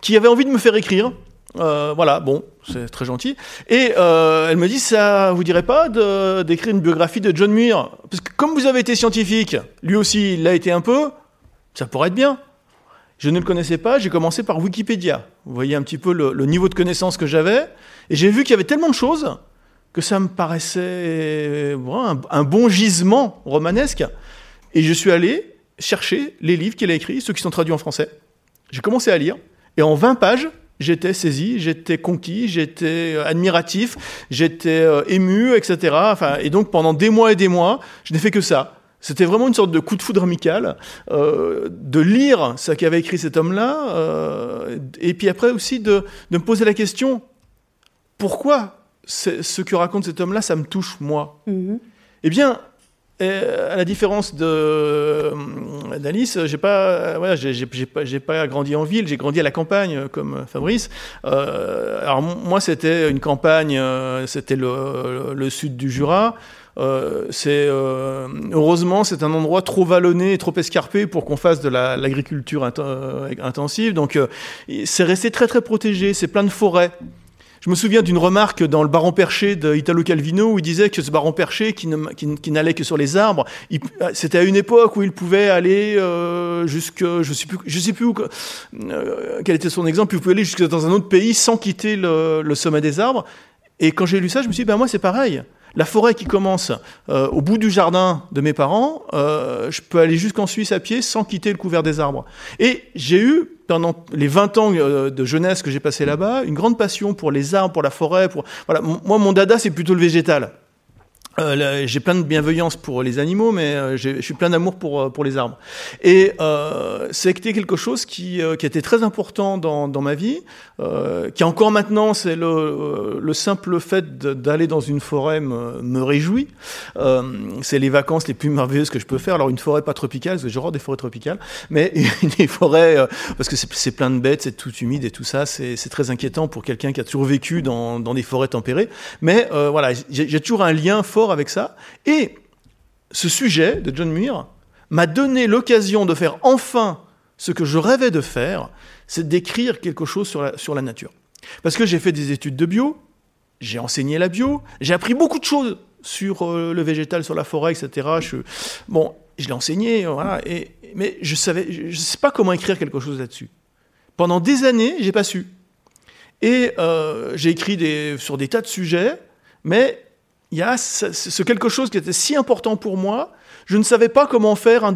qui avait envie de me faire écrire. voilà, bon, c'est très gentil. Et euh, elle me dit, ça vous dirait pas d'écrire une biographie de John Muir? Parce que comme vous avez été scientifique, lui aussi, il l'a été un peu, ça pourrait être bien. Je ne le connaissais pas, j'ai commencé par Wikipédia. Vous voyez un petit peu le, niveau de connaissance que j'avais. Et j'ai vu qu'il y avait tellement de choses que ça me paraissait un, un, bon gisement romanesque. Et je suis allé chercher les livres qu'il a écrits, ceux qui sont traduits en français. J'ai commencé à lire, et en 20 pages, j'étais saisi, j'étais conquis, j'étais euh, admiratif, j'étais euh, ému, etc. Enfin, et donc pendant des mois et des mois, je n'ai fait que ça. C'était vraiment une sorte de coup de foudre amical, euh, de lire ce qu'avait écrit cet homme-là, euh, et puis après aussi de, de, me poser la question, pourquoi ce que raconte cet homme-là, ça me touche moi? -hmm. Eh bien, à la différence d'Alice, j'ai pas, voilà, j'ai pas, grandi en ville, j'ai grandi à la campagne comme Fabrice. Euh, alors moi, c'était une campagne, c'était le, le, sud du Jura. Euh, c'est euh, heureusement c'est un endroit trop vallonné et trop escarpé pour qu'on fasse de l'agriculture la, intensive. Donc c'est resté très très protégé. C'est plein de forêts. Je me souviens d'une remarque dans le Baron Perché de Italo Calvino où il disait que ce Baron Perché qui, n'allait que sur les arbres, c'était à une époque où il pouvait aller euh, jusque, je sais plus, sais plus où, euh, quel était son exemple, il pouvait aller jusque dans un autre pays sans quitter le, le sommet des arbres. Et quand j'ai lu ça, je me suis dit, ben moi c'est pareil. La forêt qui commence euh, au bout du jardin de mes parents, euh, je peux aller jusqu'en Suisse à pied sans quitter le couvert des arbres. Et j'ai eu, pendant les 20 ans euh, de jeunesse que j'ai passé là-bas, une grande passion pour les arbres, pour la forêt. Pour... Voilà. Moi, mon dada, c'est plutôt le végétal. Euh, j'ai plein de bienveillance pour les animaux, mais euh, je suis plein d'amour pour, euh, pour les arbres. Et euh, c'était quelque chose qui, euh, qui était très important dans, dans ma vie, euh, qui encore maintenant, c'est le, le simple fait d'aller dans une forêt me, me réjouit. c'est les vacances les plus merveilleuses que je peux faire. Alors une forêt pas tropicale, parce que j'adore des forêts tropicales, mais des forêts, parce que c'est plein de bêtes, c'est tout humide et tout ça, c'est très inquiétant pour quelqu'un qui a toujours vécu dans, dans des forêts tempérées. Mais voilà, j'ai toujours un lien fort avec ça. Et ce sujet de John Muir m'a donné l'occasion de faire enfin ce que je rêvais de faire, c'est d'écrire quelque chose sur la, sur la nature. Parce que j'ai fait des études de bio, j'ai enseigné la bio, j'ai appris beaucoup de choses sur euh, le végétal, sur la forêt, etc. Bon, je l'ai enseigné, mais je savais, je sais pas comment écrire quelque chose là-dessus. Pendant des années, j'ai pas su. Et euh, j'ai écrit sur des tas de sujets, mais il y a ce, quelque chose qui était si important pour moi. Je ne savais pas comment faire un,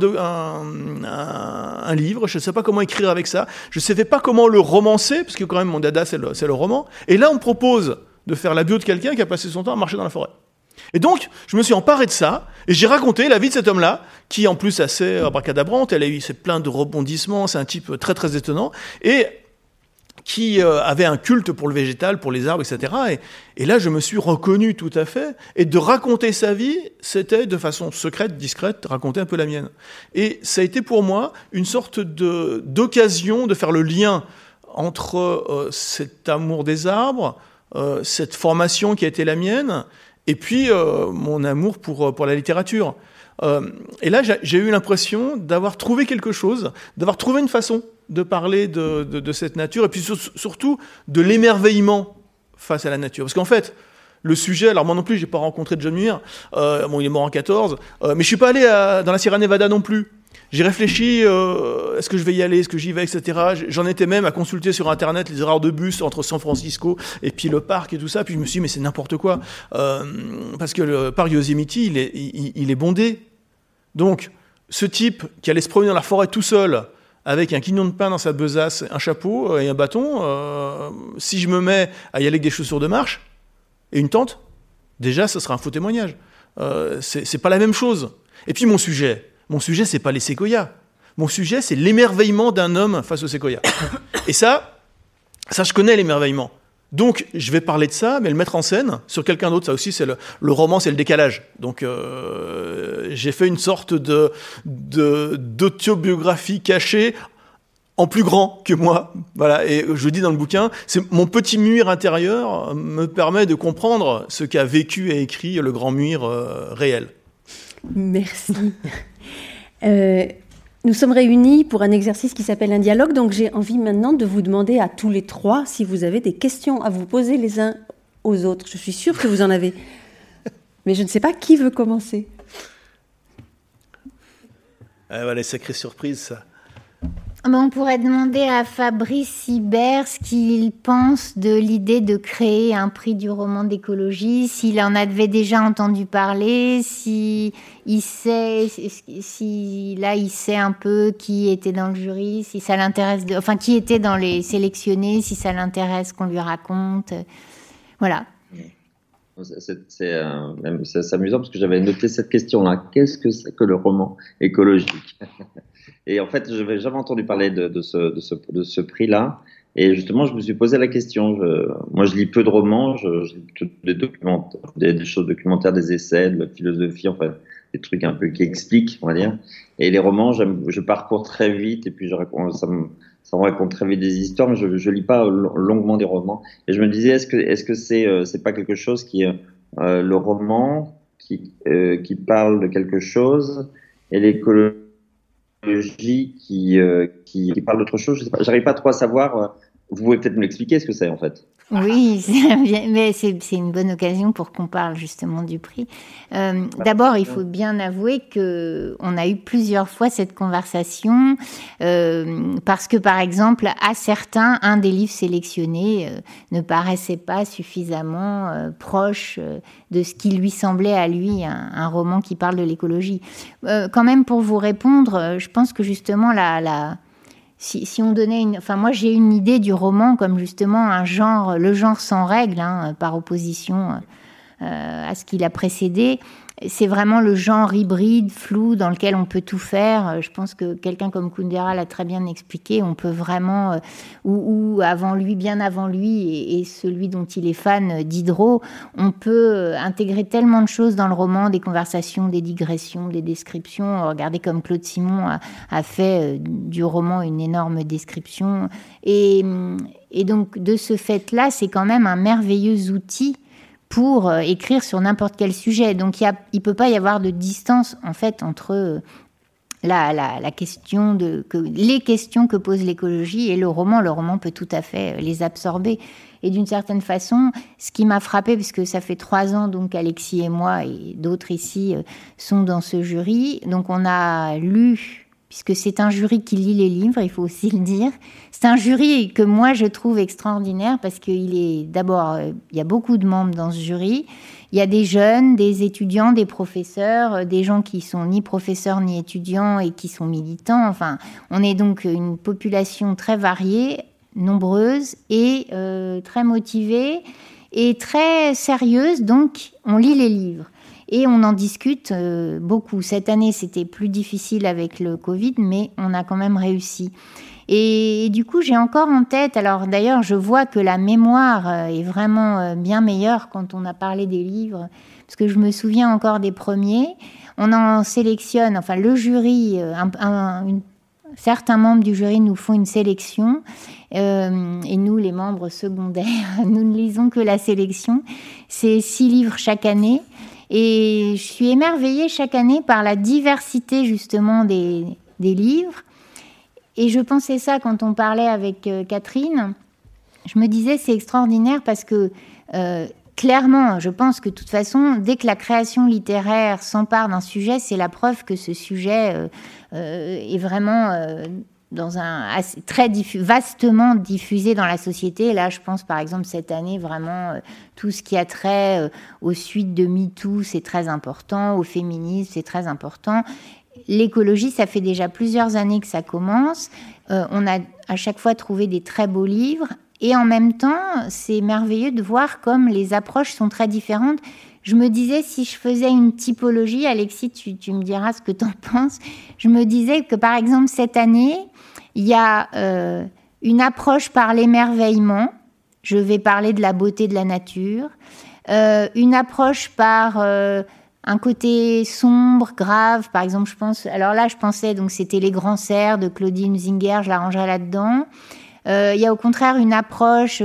livre, je ne savais pas comment écrire avec ça, je ne savais pas comment le romancer, parce que quand même mon dada c'est le, le, roman. Et là on propose de faire la bio de quelqu'un qui a passé son temps à marcher dans la forêt. Et donc, je me suis emparé de ça, et j'ai raconté la vie de cet homme-là, qui en plus assez abracadabrante, elle a eu plein de rebondissements, c'est un type très très étonnant, et qui euh, avait un culte pour le végétal, pour les arbres, etc. Et, et, là, je me suis reconnu tout à fait. Et de raconter sa vie, c'était de façon secrète, discrète, raconter un peu la mienne. Et ça a été pour moi une sorte d'occasion de, de, faire le lien entre euh, cet amour des arbres, euh, cette formation qui a été la mienne, et puis euh, mon amour pour, pour la littérature. Euh, et là, j'ai eu l'impression d'avoir trouvé quelque chose, d'avoir trouvé une façon de parler de, cette nature, et puis sur, surtout de l'émerveillement face à la nature. Parce qu'en fait, le sujet, alors moi non plus, j'ai pas rencontré John Muir, euh, bon, il est mort en 14, euh, mais je suis pas allé dans la Sierra Nevada non plus. J'ai réfléchi, euh, est-ce que je vais y aller, est-ce que j'y vais, etc. J'en étais même à consulter sur Internet les erreurs de bus entre San Francisco et puis le parc et tout ça. Puis je me suis dit, mais c'est n'importe quoi. Parce que le parc Yosemite, il est, il est bondé. Donc, ce type qui allait se promener dans la forêt tout seul, avec un quignon de pain dans sa besace, un chapeau et un bâton, euh, si je me mets à y aller avec des chaussures de marche et une tente, déjà, ce sera un faux témoignage. Euh, c'est pas la même chose. Et puis mon sujet, mon sujet, c'est pas les séquoias. Mon sujet, c'est l'émerveillement d'un homme face aux séquoias. Et ça, ça, je connais l'émerveillement. Donc, je vais parler de ça, mais le mettre en scène sur quelqu'un d'autre, ça aussi, c'est le, le, roman, c'est le décalage. Donc, euh, j'ai fait une sorte de d'autobiographie cachée en plus grand que moi. Voilà, et je dis dans le bouquin, c'est mon petit muir intérieur me permet de comprendre ce qu'a vécu et écrit le grand muir euh, réel. Merci. euh, nous sommes réunis pour un exercice qui s'appelle un dialogue, donc j'ai envie maintenant de vous demander à tous les trois si vous avez des questions à vous poser les uns aux autres. Je suis sûre que vous en avez. Mais je ne sais pas qui veut commencer. Ah, voilà, sacrée surprise, ça. On pourrait demander à Fabrice Hibert ce qu'il pense de l'idée de créer un prix du roman d'écologie, s'il en avait déjà entendu parler, si il sait, si là il sait un peu qui était dans le jury, si ça l'intéresse, enfin qui était dans les sélectionnés, si ça l'intéresse qu'on lui raconte, voilà. C'est amusant parce que j'avais noté cette question-là. Qu'est-ce que c'est que le roman écologique? Et en fait, je n'avais jamais entendu parler de, ce, ce, ce prix-là. Et justement, je me suis posé la question. Moi, je lis peu de romans, je, des choses documentaires, des essais, de la philosophie, enfin, des trucs un peu qui expliquent, on va dire. Et les romans, je parcours très vite et puis ça, me, ça raconte très vite des histoires, mais je, je lis pas longuement des romans. Et je me disais, est-ce que, est-ce que c'est, euh, c'est pas quelque chose qui, euh, le roman qui, euh, qui parle de quelque chose et l'écologie qui, euh, qui, qui, parle d'autre chose. Je j'arrive pas trop à savoir. Vous pouvez peut-être me l'expliquer ce que c'est en fait. Oui, mais c'est une bonne occasion pour qu'on parle justement du prix. Euh, D'abord, il faut bien avouer que on a eu plusieurs fois cette conversation euh, parce que, par exemple, à certains, un des livres sélectionnés euh, ne paraissait pas suffisamment proche de ce qui lui semblait à lui un, un roman qui parle de l'écologie. quand même, pour vous répondre, je pense que justement la, la si, si, on donnait une, enfin moi j'ai une idée du roman comme justement un genre, le genre sans règles, hein, par opposition euh, à ce qui l'a précédé c'est vraiment le genre hybride, flou, dans lequel on peut tout faire. Euh, je pense que quelqu'un comme Kundera l'a très bien expliqué. On peut vraiment, euh, ou, avant lui, bien avant lui, et, celui dont il est fan, Diderot, on peut euh, intégrer tellement de choses dans le roman, des conversations, des digressions, des descriptions. Regardez comme Claude Simon a, fait du roman une énorme description. Et donc, de ce fait-là, c'est quand même un merveilleux outil pour euh, écrire sur n'importe quel sujet. Donc il ne peut pas y avoir de distance en fait entre euh, la, la, question de les questions que pose l'écologie et le roman. Le roman peut tout à fait euh, les absorber. Et d'une certaine façon, ce qui m'a frappé, puisque ça fait trois ans donc Alexis et moi et d'autres ici sont dans ce jury, donc on a lu puisque c'est un jury qui lit les livres, il faut aussi le dire. C'est un jury que moi je trouve extraordinaire parce qu'il est d'abord, euh, il y a beaucoup de membres dans ce jury. Il y a des jeunes, des étudiants, des professeurs, euh, des gens qui sont ni professeurs ni étudiants et qui sont militants. Enfin, on est donc une population très variée, nombreuse et euh, très motivée et très sérieuse. Donc, on lit les livres et on en discute euh, beaucoup. Cette année, c'était plus difficile avec le Covid, mais on a quand même réussi. Et, du coup, j'ai encore en tête, alors d'ailleurs, je vois que la mémoire euh, est vraiment euh, bien meilleure quand on a parlé des livres, parce que je me souviens encore des premiers. On en sélectionne, enfin le jury, certains membres du jury nous font une sélection et nous, les membres secondaires, nous ne lisons que la sélection. C'est six livres chaque année et je suis émerveillée chaque année par la diversité justement des, des livres. Et je pensais ça quand on parlait avec euh, Catherine. Je me disais c'est extraordinaire parce que euh, clairement, je pense que de toute façon, dès que la création littéraire s'empare d'un sujet, c'est la preuve que ce sujet euh, est vraiment dans un très vastement diffusé dans la société. Là, je pense par exemple cette année vraiment euh, tout ce qui a trait euh, aux suites de MeToo, c'est très important, au féminisme, c'est très important. L'écologie, ça fait déjà plusieurs années que ça commence. Euh, on a à chaque fois trouvé des très beaux livres. Et en même temps, c'est merveilleux de voir comme les approches sont très différentes. Je me disais, si je faisais une typologie, Alexis, tu, tu me diras ce que tu en penses. Je me disais que, par exemple, cette année, il y a euh, une approche par l'émerveillement. Je vais parler de la beauté de la nature. Euh, une approche par euh, un côté sombre, grave. Par exemple, je pense. Alors là, je pensais donc c'était les grands cerfs de Claudine Zinger. Je la là-dedans. Il y a au contraire une approche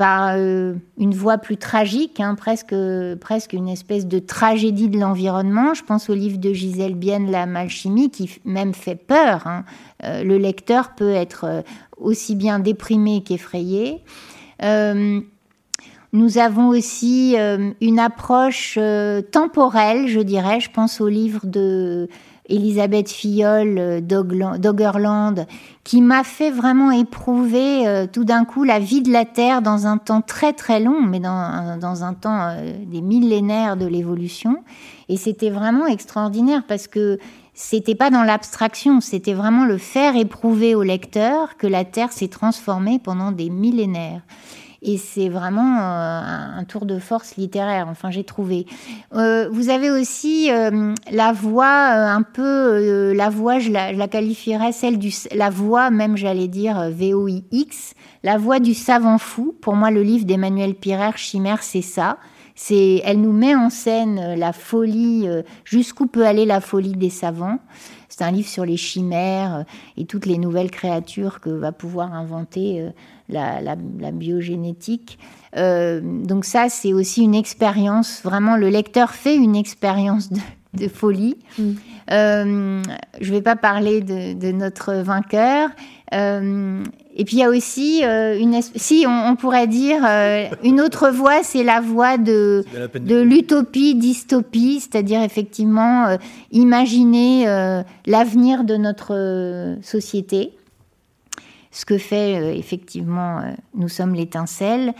par une voix plus tragique, hein, presque, une espèce de tragédie de l'environnement. Je pense au livre de Gisèle Bienne, La Malchimie, qui même fait peur. Hein. Euh, le lecteur peut être euh, aussi bien déprimé qu'effrayé. Euh, nous avons aussi une approche temporelle, je dirais. Je pense au livre de Elisabeth Fillol d'Oggerland, qui m'a fait vraiment éprouver tout d'un coup la vie de la Terre dans un temps très très long, mais dans, dans un temps des millénaires de l'évolution. Et c'était vraiment extraordinaire parce que c'était pas dans l'abstraction, c'était vraiment le faire éprouver au lecteur que la Terre s'est transformée pendant des millénaires. Et c'est vraiment euh, un tour de force littéraire, enfin j'ai trouvé. Euh, vous avez aussi euh, la voix, un peu, la voix, je la, qualifierais celle du, la voix même j'allais dire VOIX, la voix du savant fou. Pour moi le livre d'Emmanuel Pirer, Chimère, c'est ça. C'est, elle nous met en scène la folie, jusqu'où peut aller la folie des savants. C'est un livre sur les chimères euh, et toutes les nouvelles créatures que va pouvoir inventer la, biogénétique. donc ça, c'est aussi une expérience. Vraiment, le lecteur fait une expérience de, folie. Mm. je ne vais pas parler de, notre vainqueur. Et puis il y a aussi euh, une si on, pourrait dire euh, une autre voie, c'est la voie de de l'utopie, dystopie, c'est-à-dire effectivement euh, imaginer l'avenir de notre société. Ce que fait effectivement nous sommes l'étincelle.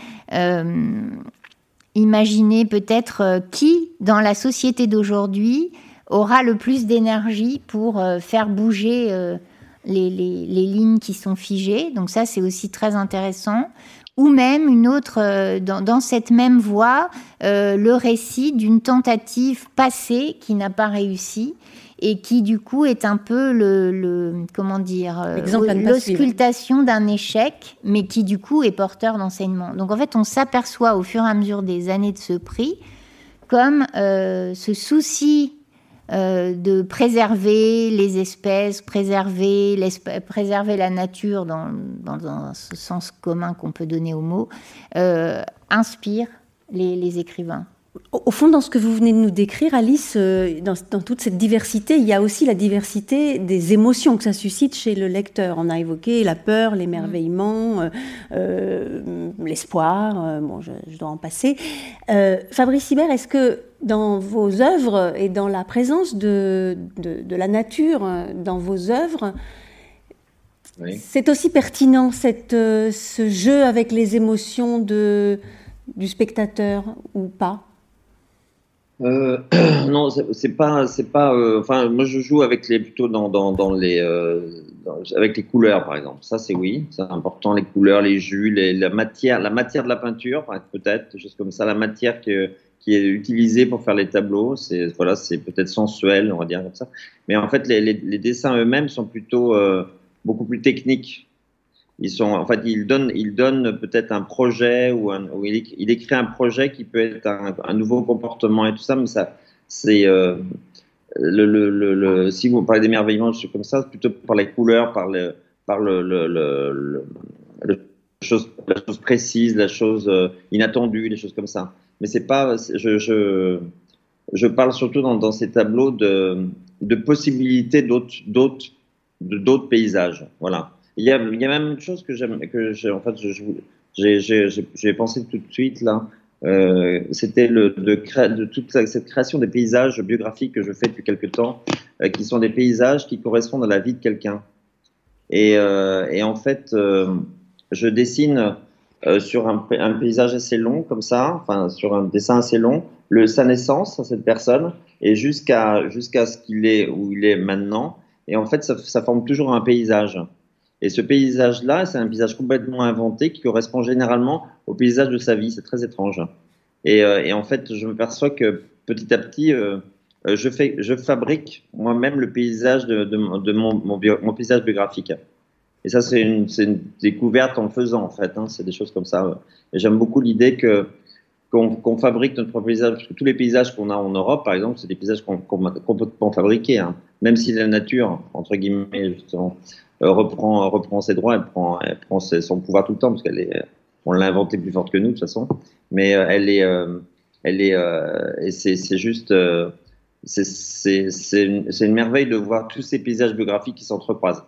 imaginer peut-être qui dans la société d'aujourd'hui aura le plus d'énergie pour faire bouger les, lignes qui sont figées. Donc ça, c'est aussi très intéressant. Ou même une autre, euh, dans, cette même voie, euh, le récit d'une tentative passée qui n'a pas réussi et qui du coup est un peu le, comment dire euh, l'auscultation d'un échec, mais qui du coup est porteur d'enseignement. Donc en fait, on s'aperçoit au fur et à mesure des années de ce prix comme ce souci euh, de préserver les espèces, préserver, la nature dans, dans, ce sens commun qu'on peut donner au mot, euh, inspire les, écrivains. Au fond, dans ce que vous venez de nous décrire, Alice, euh, dans, toute cette diversité, il y a aussi la diversité des émotions que ça suscite chez le lecteur. On a évoqué la peur, l'émerveillement, l'espoir. bon, je, je, dois en passer. Fabrice Hibert, est-ce que dans vos œuvres et dans la présence de, de, la nature dans vos œuvres, c'est aussi pertinent cette, euh, ce jeu avec les émotions de, du spectateur ou pas? Euh, non, c'est pas, c'est pas. Euh, enfin, moi, je joue avec les plutôt dans, dans, les, avec les couleurs, par exemple. Ça, c'est oui, c'est important. Les couleurs, les jus, la matière, la matière de la peinture, peut-être, choses comme ça. La matière qui est utilisé pour faire les tableaux. C'est voilà, c'est peut-être sensuel, on va dire comme ça. Mais en fait, les, dessins eux-mêmes sont plutôt euh, beaucoup plus techniques. Ils sont, donnent, peut-être un projet ou, il, il, écrit un projet qui peut être un, nouveau comportement et tout ça, mais ça, c'est euh, si vous parlez d'émerveillement, je comme ça, plutôt par les couleurs, par le, par le, la chose précise, la chose euh, inattendue, les choses comme ça mais c'est pas. Je, parle surtout dans, ces tableaux de, possibilités d'autres, d'autres paysages. Voilà. Il y a, même une chose que j'ai, en fait, j'ai, pensé tout de suite là. Euh, c'était de, toute cette création des paysages biographiques que je fais depuis quelque temps, euh, qui sont des paysages qui correspondent à la vie de quelqu'un. Et, euh, en fait, je dessine sur un, paysage assez long comme ça, enfin sur un dessin assez long, sa naissance à cette personne et jusqu'à jusqu'à ce qu'il est où il est maintenant. Et en fait, ça forme toujours un paysage. Et ce paysage-là, c'est un paysage complètement inventé qui correspond généralement au paysage de sa vie. C'est très étrange. Et, euh, en fait, je me perçois que petit à petit, euh, euh je, fabrique moi-même le paysage de, mon, paysage biographique. Et ça, c'est une, découverte en faisant, en fait. Hein, c'est des choses comme ça. Et j'aime beaucoup l'idée que qu'on fabrique notre propre paysage, parce que tous les paysages qu'on a en Europe, par exemple, c'est des paysages qu'on qu complètement fabriqués. Hein. Même si la nature, entre guillemets, justement, reprend, reprend ses droits, elle prend, elle prend son pouvoir tout le temps, parce qu'elle est, on l'a inventée plus forte que nous, de toute façon. Mais euh, elle est, euh, elle est, euh, et c'est juste, c'est une merveille de voir tous ces paysages biographiques qui s'entrecroisent.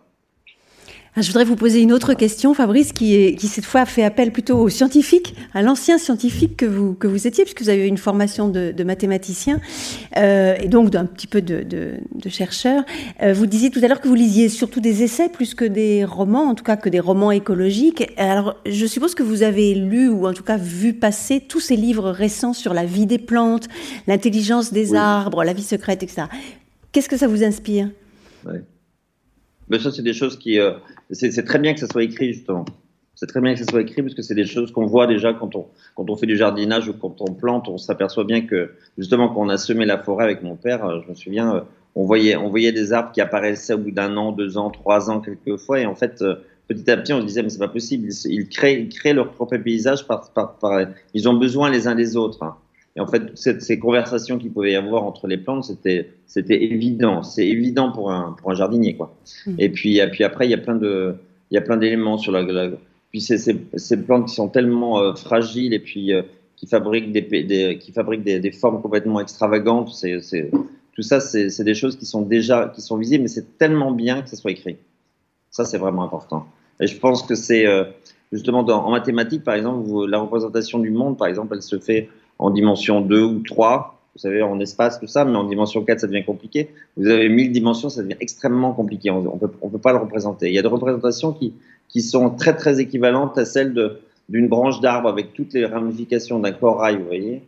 Ah, je voudrais vous poser une autre question, Fabrice, qui, est, qui cette fois fait appel plutôt aux scientifiques, à l'ancien scientifique que vous, que vous étiez, puisque vous avez une formation de, mathématicien euh, et donc d'un petit peu de, de, chercheur. Euh, vous disiez tout à l'heure que vous lisiez surtout des essais plus que des romans, en tout cas que des romans écologiques. Alors, je suppose que vous avez lu ou en tout cas vu passer tous ces livres récents sur la vie des plantes, l'intelligence des arbres, la vie secrète, etc. Qu'est-ce que ça vous inspire? Mais ça, c'est des choses qui. Euh, c'est très bien que ça soit écrit, justement. C'est très bien que ça soit écrit parce que c'est des choses qu'on voit déjà quand on, quand on fait du jardinage ou quand on plante. On s'aperçoit bien que, justement, quand on a semé la forêt avec mon père, euh, je me souviens, euh, on voyait, on voyait des arbres qui apparaissaient au bout d'un an, deux ans, trois ans, quelquefois. Et en fait, petit à petit, on se disait, mais c'est pas possible. Ils, créent, ils créent leur propre paysage par, par, ils ont besoin les uns des autres. Et en fait, ces conversations qu'il pouvait y avoir entre les plantes, c'était, c'était évident. C'est évident pour un, pour un jardinier, quoi. Mmh. Et puis, et puis après, il y a plein de, il y a plein d'éléments sur la, la puis ces, ces, plantes qui sont tellement euh, fragiles et puis euh, qui fabriquent des, des qui fabriquent des, des, formes complètement extravagantes. C'est, c'est, tout ça, c'est, c'est des choses qui sont déjà, qui sont visibles, mais c'est tellement bien que ça soit écrit. Ça, c'est vraiment important. Et je pense que c'est euh, justement dans, en mathématiques, par exemple, la représentation du monde, par exemple, elle se fait en dimension 2 ou 3, vous savez, en espace, tout ça, mais en dimension 4, ça devient compliqué. Vous avez 1000 dimensions, ça devient extrêmement compliqué. On ne on peut pas le représenter. Il y a des représentations qui, qui sont très, très équivalentes à celles d'une branche d'arbre avec toutes les ramifications d'un corail, vous voyez.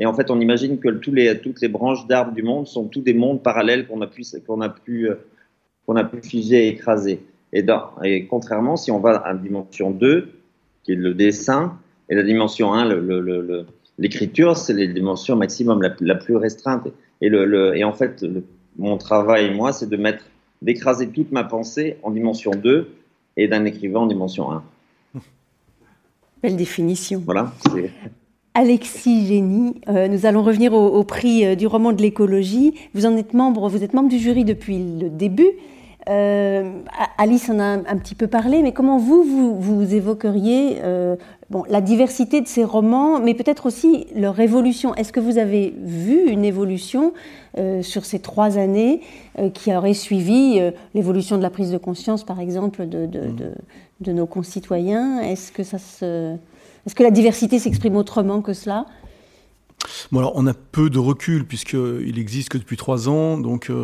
Et en fait, on imagine que tous les, toutes les branches d'arbres du monde sont tous des mondes parallèles qu'on a pu, a pu, a pu figer et écraser. Et, contrairement, si on va à la dimension 2, qui est le dessin, et la dimension 1, le, le, le l'écriture, c'est les dimensions maximum la, plus restreinte. Et, le, et en fait, mon travail, moi, c'est de mettre, d'écraser toute ma pensée en dimension 2 et d'un écrivain en dimension 1. Belle définition. Voilà. Alexis Génie, euh, nous allons revenir au, prix euh, du roman de l'écologie. Vous en êtes membre, vous êtes membre du jury depuis le début. Euh, Alice en a un, petit peu parlé, mais comment vous, vous, vous évoqueriez bon, la diversité de ces romans, mais peut-être aussi leur évolution? Est-ce que vous avez vu une évolution euh, sur ces trois années euh, qui aurait suivi euh, l'évolution de la prise de conscience, par exemple, de, de, mmh. de, de nos concitoyens? Est-ce que, ça se... Est-ce que la diversité s'exprime autrement que cela? Bon, alors on a peu de recul puisqu'il existe que depuis trois ans, donc euh,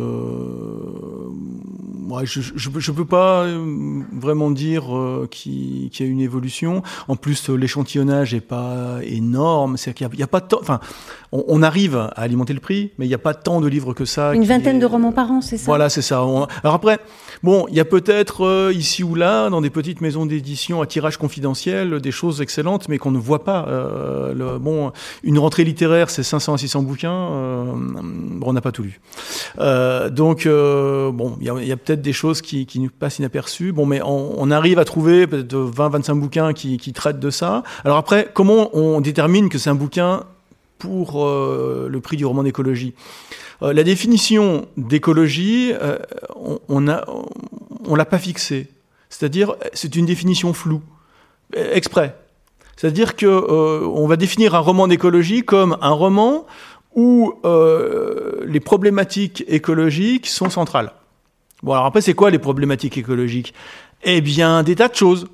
je ne peux pas euh, vraiment dire euh, qu'il y a une évolution. En plus, l'échantillonnage n'est pas énorme, c'est qu'il n'y a, pas. Enfin, on, arrive à alimenter le prix, mais il n'y a pas tant de livres que ça. Une vingtaine de romans par an, c'est ça? Voilà, c'est ça. alors après, bon, il y a peut-être ici ou là, dans des petites maisons d'édition à tirage confidentiel, des choses excellentes, mais qu'on ne voit pas. Le, bon, une rentrée littéraire c'est 500 à 600 bouquins. Euh, bon, on n'a pas tout lu. Euh, donc, euh, bon, il y a, peut-être des choses qui, nous passent inaperçues. Bon, mais on, arrive à trouver peut-être 20-25 bouquins qui, traitent de ça. Alors après, comment on détermine que c'est un bouquin pour le prix du roman d'écologie? La définition d'écologie, on a, on l'a pas fixée. C'est-à-dire, c'est une définition floue, exprès. C'est-à-dire que euh, on va définir un roman d'écologie comme un roman où euh, les problématiques écologiques sont centrales. Bon, alors après, c'est quoi les problématiques écologiques? Eh bien, des tas de choses.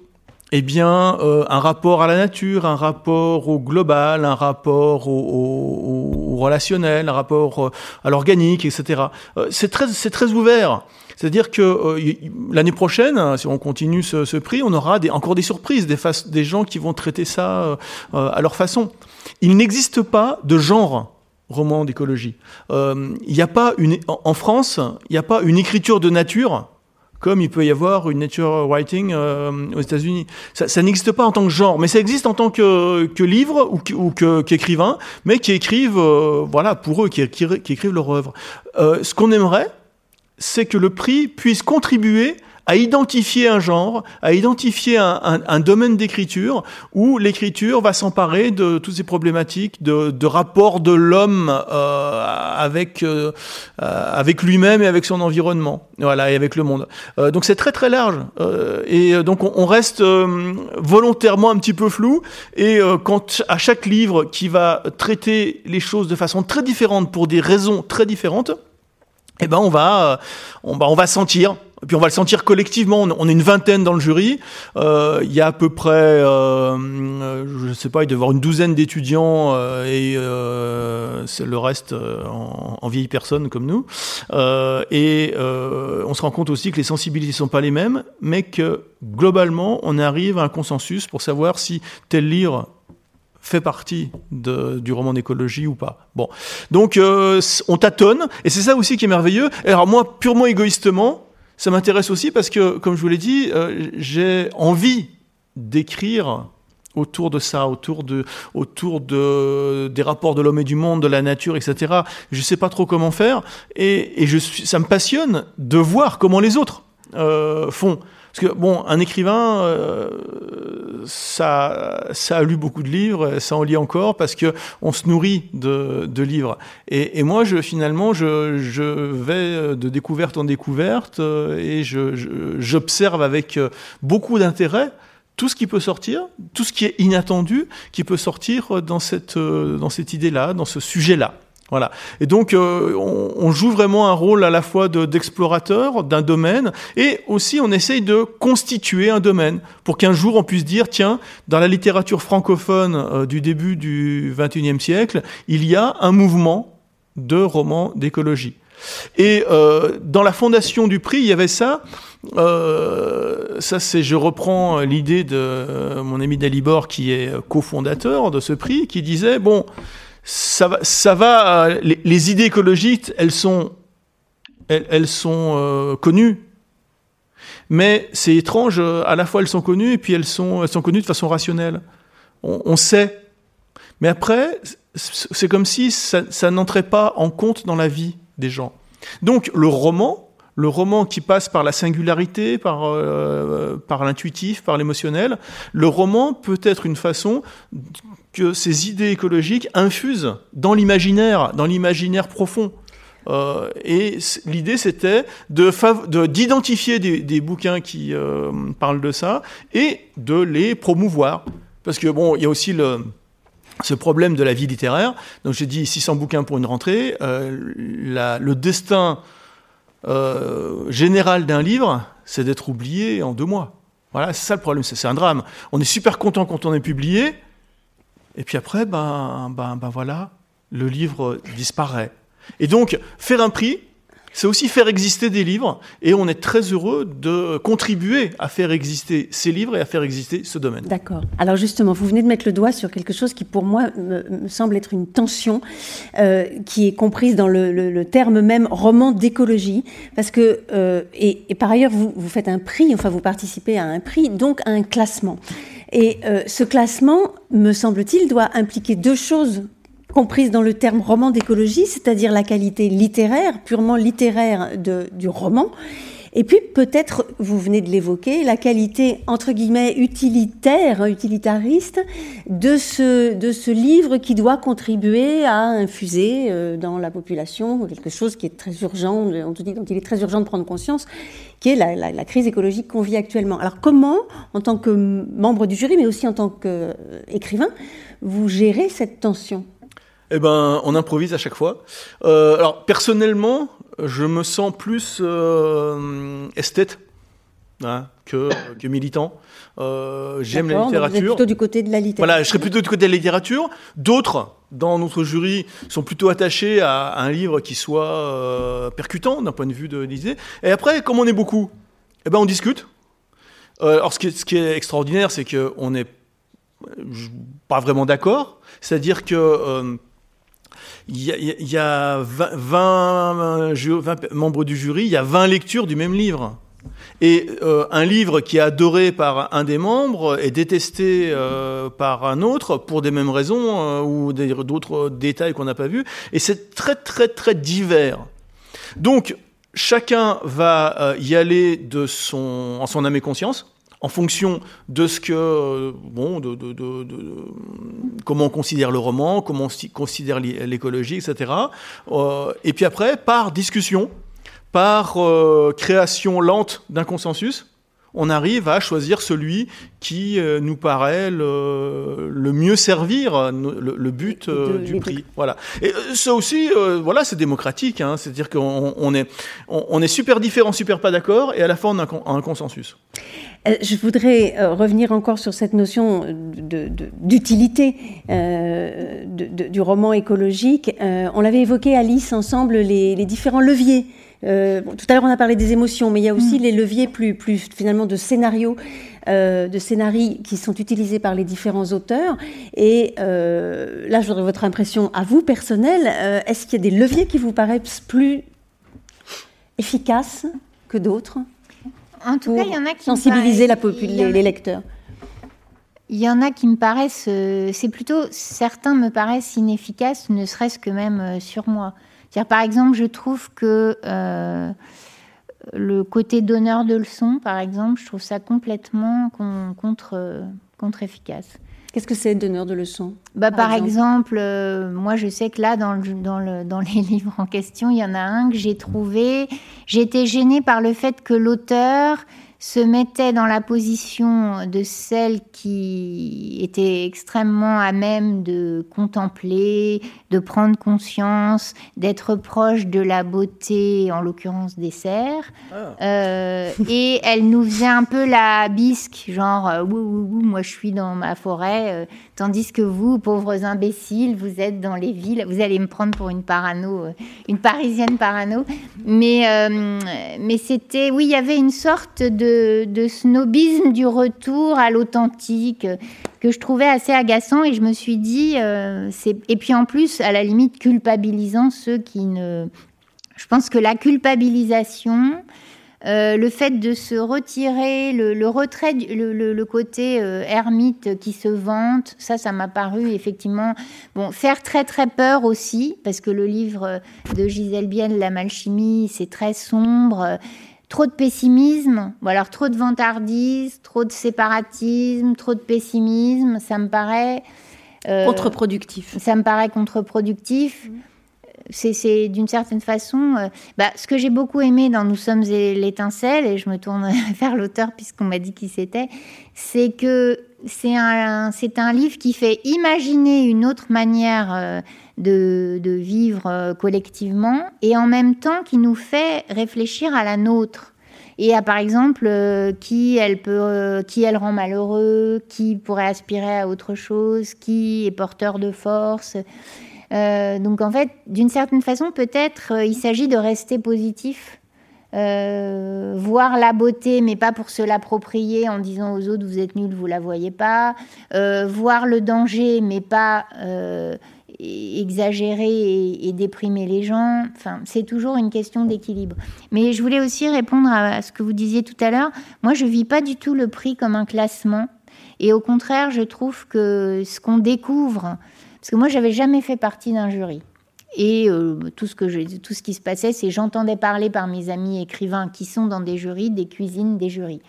Eh bien, euh, un rapport à la nature, un rapport au global, un rapport au, au relationnel, un rapport à l'organique, etc. c'est très, c'est très ouvert. C'est-à-dire que euh, l'année prochaine, hein, si on continue ce, prix, on aura encore des surprises, des, gens qui vont traiter ça euh, euh, à leur façon. Il n'existe pas de genre roman d'écologie. N'y a pas en France, il n'y a pas une écriture de nature comme il peut y avoir une nature writing aux États-Unis. Ça, n'existe pas en tant que genre, mais ça existe en tant que, que livre ou, ou qu'écrivain, mais qui écrivent, voilà, pour eux, qui, écrivent leur œuvre. ce qu'on aimerait, c'est que le prix puisse contribuer à identifier un genre, à identifier un, domaine d'écriture où l'écriture va s'emparer de toutes ces problématiques de, de rapport de l'homme euh, avec euh, avec lui-même et avec son environnement, voilà, et avec le monde. Euh, donc c'est très très large et donc on, reste volontairement un petit peu flou et quand à chaque livre qui va traiter les choses de façon très différente pour des raisons très différentes eh ben on va, euh, on, on va sentir et puis on va le sentir collectivement. On est une vingtaine dans le jury. Euh, il y a à peu près, euh, je ne sais pas, il doit y avoir une douzaine d'étudiants euh, et euh, le reste en, en vieilles personnes comme nous. et on se rend compte aussi que les sensibilités sont pas les mêmes, mais que globalement, on arrive à un consensus pour savoir si tel livre fait partie du roman d'écologie ou pas. Bon, donc on tâtonne, et c'est ça aussi qui est merveilleux. Alors moi, purement égoïstement, ça m'intéresse aussi parce que, comme je vous l'ai dit, euh, j'ai envie d'écrire autour de ça, autour de, autour de des rapports de l'homme et du monde, de la nature, etc. Je sais pas trop comment faire, et, et je suis, ça me passionne de voir comment les autres euh, font. Parce que, bon, un écrivain, euh, ça, ça a lu beaucoup de livres, ça en lit encore, parce que on se nourrit de, de livres. Et, et, moi, je, finalement, je, je, vais de découverte en découverte, euh, et j'observe avec beaucoup d'intérêt tout ce qui peut sortir, tout ce qui est inattendu, qui peut sortir dans cette, dans cette idée-là, dans ce sujet-là. Voilà. Et donc, euh, on, joue vraiment un rôle à la fois d'explorateur d'un domaine et aussi on essaye de constituer un domaine pour qu'un jour on puisse dire, tiens, dans la littérature francophone euh, du début du XXIe siècle, il y a un mouvement de romans d'écologie. Et euh, dans la fondation du prix, il y avait ça. ça, c'est, je reprends l'idée de mon ami Dalibor, qui est cofondateur de ce prix, qui disait bon, ça va, ça va euh, les, idées écologiques, elles sont, elles, sont euh, connues. Mais c'est étrange, euh, à la fois elles sont connues et puis elles sont, elles sont connues de façon rationnelle. On, sait. Mais après, c'est comme si ça n'entrait pas en compte dans la vie des gens. Donc le roman, le roman qui passe par la singularité, par, par l'intuitif, par l'émotionnel, le roman peut être une façon que ces idées écologiques infusent dans l'imaginaire, dans l'imaginaire profond. Euh, et l'idée, c'était de d'identifier des, bouquins qui euh, parlent de ça et de les promouvoir. Parce que bon, il y a aussi le, ce problème de la vie littéraire. Donc j'ai dit 600 bouquins pour une rentrée. Euh, le destin euh, général d'un livre, c'est d'être oublié en deux mois. Voilà, c'est ça le problème, c'est un drame. On est super content quand on est publié, et puis après, ben, ben, ben voilà, le livre disparaît. Et donc, faire un prix, c'est aussi faire exister des livres, et on est très heureux de contribuer à faire exister ces livres et à faire exister ce domaine. D'accord. Alors justement, vous venez de mettre le doigt sur quelque chose qui pour moi me, semble être une tension, euh, qui est comprise dans le, terme même roman d'écologie, parce que, euh, et, et, par ailleurs, vous, vous faites un prix, enfin vous participez à un prix, donc à un classement. Et euh, ce classement, me semble-t-il, doit impliquer deux choses comprises dans le terme roman d'écologie, c'est-à-dire la qualité littéraire, purement littéraire du roman, et puis peut-être, vous venez de l'évoquer, la qualité entre guillemets utilitaire, utilitariste de ce, de ce livre qui doit contribuer à infuser euh, dans la population quelque chose qui est très urgent, dont il est très urgent de prendre conscience, qui est la, la, crise écologique qu'on vit actuellement. Alors comment, en tant que membre du jury, mais aussi en tant qu'écrivain, vous gérez cette tension? Eh ben, on improvise à chaque fois. Euh, alors personnellement, je me sens plus euh, esthète hein, que, que, militant. Euh, J'aime la littérature. Vous plutôt du côté de la littérature. Voilà, je serais plutôt du côté de la littérature. D'autres, dans notre jury, sont plutôt attachés à, un livre qui soit percutant d'un point de vue de l'idée. Et après, comme on est beaucoup, eh ben, on discute. Alors, ce qui est, ce qui est extraordinaire, c'est qu'on n'est pas vraiment d'accord. C'est-à-dire que il y a, 20, membres du jury, il y a 20 lectures du même livre. Et euh, un livre qui est adoré par un des membres est détesté euh, par un autre pour des mêmes raisons euh, ou d'autres détails qu'on n'a pas vus. Et c'est très très très divers. Donc chacun va y aller de son, en son âme et conscience en fonction de ce que, bon, de, comment on considère le roman, comment on considère l'écologie, etc. Euh, et puis après, par discussion, par euh, création lente d'un consensus, on arrive à choisir celui qui euh, nous paraît le, le mieux servir le, but euh, du prix. Voilà. Et euh, ça aussi, voilà, c'est démocratique. Hein, C'est-à-dire qu'on on est, on, est super différents, super pas d'accord, et à la fin on a un, consensus. Je voudrais revenir encore sur cette notion d'utilité du roman écologique. on l'avait évoqué, Alice, ensemble, les, les différents leviers euh, tout à l'heure, on a parlé des émotions, mais il y a aussi mm. les leviers plus, plus finalement de scénarios, euh, de scénarii qui sont utilisés par les différents auteurs. Et euh, là, je voudrais votre impression à vous, personnelle. Est-ce qu'il y a des leviers qui vous paraissent plus efficaces que d'autres? En tout cas, il y en a qui sensibiliser la les, les lecteurs. Il y en a qui me paraissent, c'est plutôt certains me paraissent inefficaces, ne serait-ce que même sur moi par exemple, je trouve que euh, le côté donneur de leçons, par exemple, je trouve ça complètement contre, contre efficace. Qu'est-ce que c'est donneur de leçons? Bah, Par, exemple, euh, moi je sais que là, dans, dans, le, dans les livres en question, il y en a un que j'ai trouvé. Été gênée par le fait que l'auteur se mettait dans la position de celle qui était extrêmement à même de contempler, de prendre conscience, d'être proche de la beauté, en l'occurrence des cerfs. Ah. Euh, et elle nous faisait un peu la bisque, genre, euh, moi je suis dans ma forêt, euh, tandis que vous, pauvres imbéciles, vous êtes dans les villes, vous allez me prendre pour une parano, une parisienne parano. Mais, mais c'était, oui, il y avait une sorte de snobisme du retour à l'authentique que je trouvais assez agaçant et je me suis dit, euh, et puis en plus, à la limite, culpabilisant ceux qui ne... Je pense que la culpabilisation, euh, le fait de se retirer, le, retrait, le, côté euh, ermite qui se vante, ça, ça m'a paru effectivement bon faire très très peur aussi parce que le livre de Gisèle Biel, La Malchimie, c'est très sombre trop de pessimisme, ou alors trop de vantardise, trop de séparatisme, trop de pessimisme, ça me paraît... Euh, contre-productif. Ça me paraît contre-productif. Mmh. C'est d'une certaine façon... Euh, bah, ce que j'ai beaucoup aimé dans Nous sommes l'étincelle, et je me tourne vers l'auteur puisqu'on m'a dit qui c'était, c'est que c'est un, un livre qui fait imaginer une autre manière... Euh, de, vivre euh, collectivement et en même temps qui nous fait réfléchir à la nôtre. Et à par exemple qui elle peut qui elle rend malheureux qui pourrait aspirer à autre chose qui est porteur de force donc en fait d'une certaine façon peut-être il s'agit de rester positif voir la beauté, mais pas pour se l'approprier en disant aux autres vous êtes nuls, vous la voyez pas. voir le danger, mais pas exagérer et, déprimer les gens. Enfin, c'est toujours une question d'équilibre. Mais je voulais aussi répondre à, ce que vous disiez tout à l'heure. Moi, je vis pas du tout le prix comme un classement. Et au contraire, je trouve que ce qu'on découvre, parce que moi, j'avais jamais fait partie d'un jury. Et euh, tout, ce que je, tout ce qui se passait, c'est j'entendais parler par mes amis écrivains qui sont dans des jurys, des cuisines, des jurys.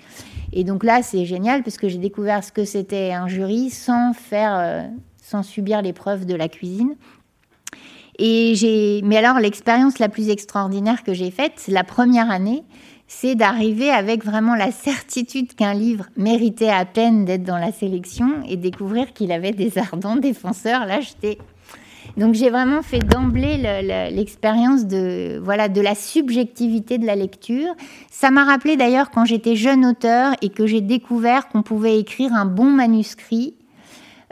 Et donc là, c'est génial parce que j'ai découvert ce que c'était un jury sans faire, euh, sans subir l'épreuve de la cuisine. Et j'ai, mais alors l'expérience la plus extraordinaire que j'ai faite, la première année, c'est d'arriver avec vraiment la certitude qu'un livre méritait à peine d'être dans la sélection et découvrir qu'il avait des ardents défenseurs. J'étais donc j'ai vraiment fait d'emblée l'expérience de voilà de la subjectivité de la lecture. Ça m'a rappelé d'ailleurs quand j'étais jeune auteur et que j'ai découvert qu'on pouvait écrire un bon manuscrit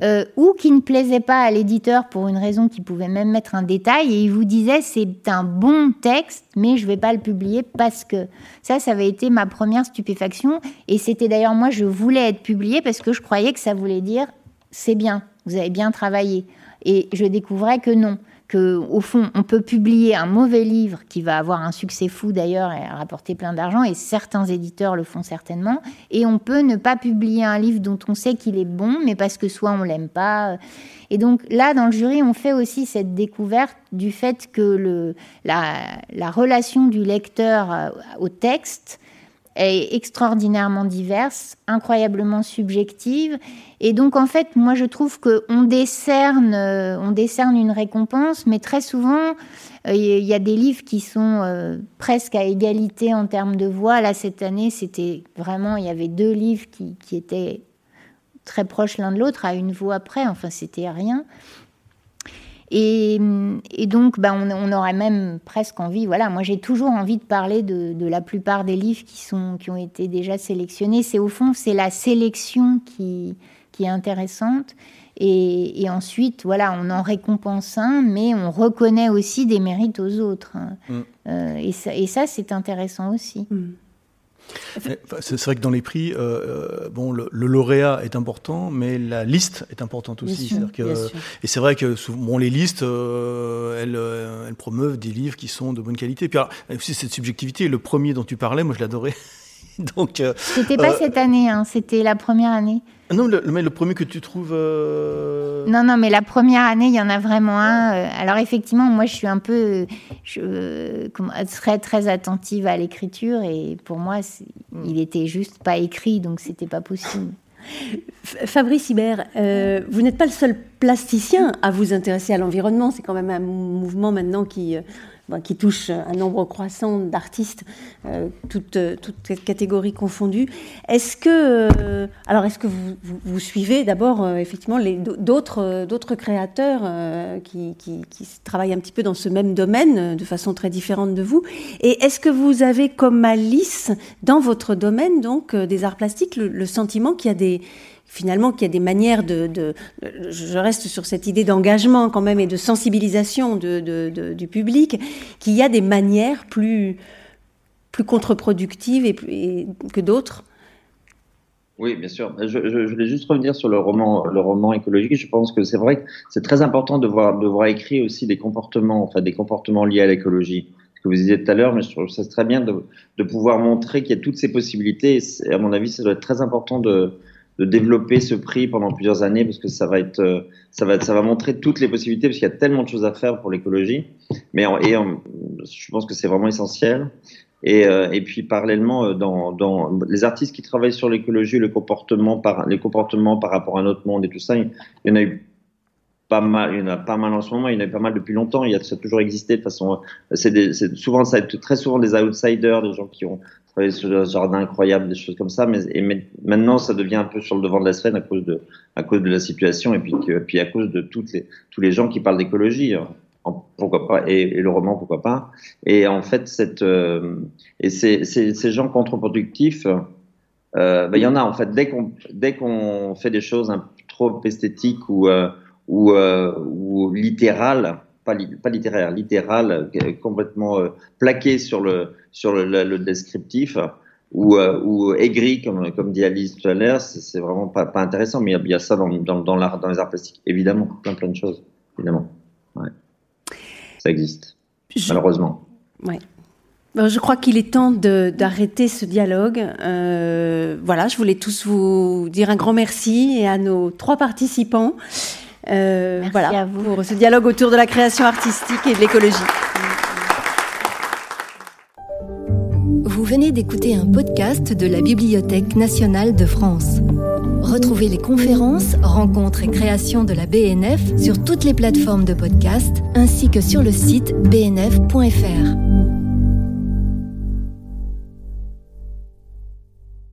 euh, ou qui ne plaisait pas à l'éditeur pour une raison qui pouvait même mettre un détail et il vous disait c'est un bon texte mais je vais pas le publier parce que. Ça ça avait été ma première stupéfaction et c'était d'ailleurs moi je voulais être publié parce que je croyais que ça voulait dire c'est bien vous avez bien travaillé. Et je découvrais que non que, au fond, on peut publier un mauvais livre qui va avoir un succès fou d'ailleurs et rapporter plein d'argent, et certains éditeurs le font certainement, et on peut ne pas publier un livre dont on sait qu'il est bon, mais parce que soit on l'aime pas. Et donc là, dans le jury, on fait aussi cette découverte du fait que la, la relation du lecteur euh, au texte est extraordinairement diverse, incroyablement subjective. Et donc, en fait, moi, je trouve qu'on décerne, euh, on décerne une récompense, mais très souvent, euh, il y a des livres qui sont euh, presque à égalité en termes de voix. Là, cette année, c'était vraiment, il y avait deux livres qui, étaient très proches l'un de l'autre, à une voix près. Enfin, c'était rien. Et, donc, bah, on, aurait même presque envie, voilà, moi j'ai toujours envie de parler de, la plupart des livres qui, sont, qui ont été déjà sélectionnés. C'est au fond, c'est la sélection qui, qui est intéressante. Et, ensuite, voilà, on en récompense un, mais on reconnaît aussi des mérites aux autres. Hein. Mm. Euh, et ça, et ça c'est intéressant aussi. Mm. C'est vrai que dans les prix, euh, euh, bon, le, lauréat est important, mais la liste est importante aussi. et c'est vrai que souvent, les listes, euh, elles, promeuvent des livres qui sont de bonne qualité. Et puis aussi cette subjectivité, le premier dont tu parlais, moi je l'adorais. Donc, c'était pas cette année, hein, c'était la première année. Non, le, mais le premier que tu trouves. Euh, non, non, mais la première année, il y en a vraiment un. Euh, alors, effectivement, moi, je suis un peu. Je serais très attentive à l'écriture et pour moi, il était juste pas écrit, donc c'était pas possible. Fabrice Hibert, euh, vous n'êtes pas le seul plasticien à vous intéresser à l'environnement. C'est quand même un mouvement maintenant qui qui touche un nombre croissant d'artistes, euh, toutes, toutes catégories confondues. Est-ce que, euh, alors est-ce que vous, suivez d'abord euh, effectivement d'autres, créateurs qui, travaillent un petit peu dans ce même domaine de façon très différente de vous? Et est-ce que vous avez comme Alice dans votre domaine donc des arts plastiques le sentiment qu'il y a des finalement qu'il y a des manières de, je reste sur cette idée d'engagement quand même et de sensibilisation du public, qu'il y a des manières plus, plus contre-productives et, que d'autres. Oui, bien sûr. Je, voulais juste revenir sur le roman, le roman écologique. Je pense que c'est vrai que c'est très important de voir, de voir écrit aussi des comportements, enfin des comportements liés à l'écologie. Ce que vous disiez tout à l'heure, mais je trouve ça très bien de, de pouvoir montrer qu'il y a toutes ces possibilités. Et à mon avis, ça doit être très important de, de développer ce prix pendant plusieurs années parce que ça va être euh, ça va ça va montrer toutes les possibilités parce qu'il y a tellement de choses à faire pour l'écologie. Mais et je pense que c'est vraiment essentiel. Et, euh, et puis parallèlement euh, dans, dans les artistes qui travaillent sur l'écologie le comportement par les comportements par rapport à notre monde et tout ça il y en a eu pas mal, il y en a pas mal en ce moment, il y en a eu pas mal depuis longtemps, il y a, ça a toujours existé de façon, c'est souvent, ça très souvent des outsiders, des gens qui ont travaillé sur des jardins incroyables, des choses comme ça, mais, et maintenant ça devient un peu sur le devant de la scène à cause de, à cause de la situation et puis, puis à cause de toutes les, tous les gens qui parlent d'écologie. Hein. Pourquoi pas et, le roman pourquoi pas et en fait cette euh, et ces, ces, gens contre-productifs euh, ben, il y en a en fait dès qu'on dès qu'on fait des choses un, trop esthétiques ou euh, ou, euh, ou littéral, pas, pas littéraire, littéral, euh, complètement euh, plaqué sur le, sur le, le, descriptif, ou, ou aigri, comme, comme dit Alice tout à l'heure, c'est vraiment pas, pas intéressant, mais il y a, ça dans, dans, dans, l'art, dans les arts plastiques, évidemment, plein plein de choses, évidemment. Ouais. Ça existe, malheureusement. Ouais. Je crois qu'il est temps d'arrêter ce dialogue. Euh, voilà, je voulais tous vous dire un grand merci et à nos trois participants. Euh, voilà, pour ce dialogue autour de la création artistique et de l'écologie. Vous venez d'écouter un podcast de la Bibliothèque nationale de France. Retrouvez les conférences, rencontres et créations de la BNF sur toutes les plateformes de podcast ainsi que sur le site bnf.fr.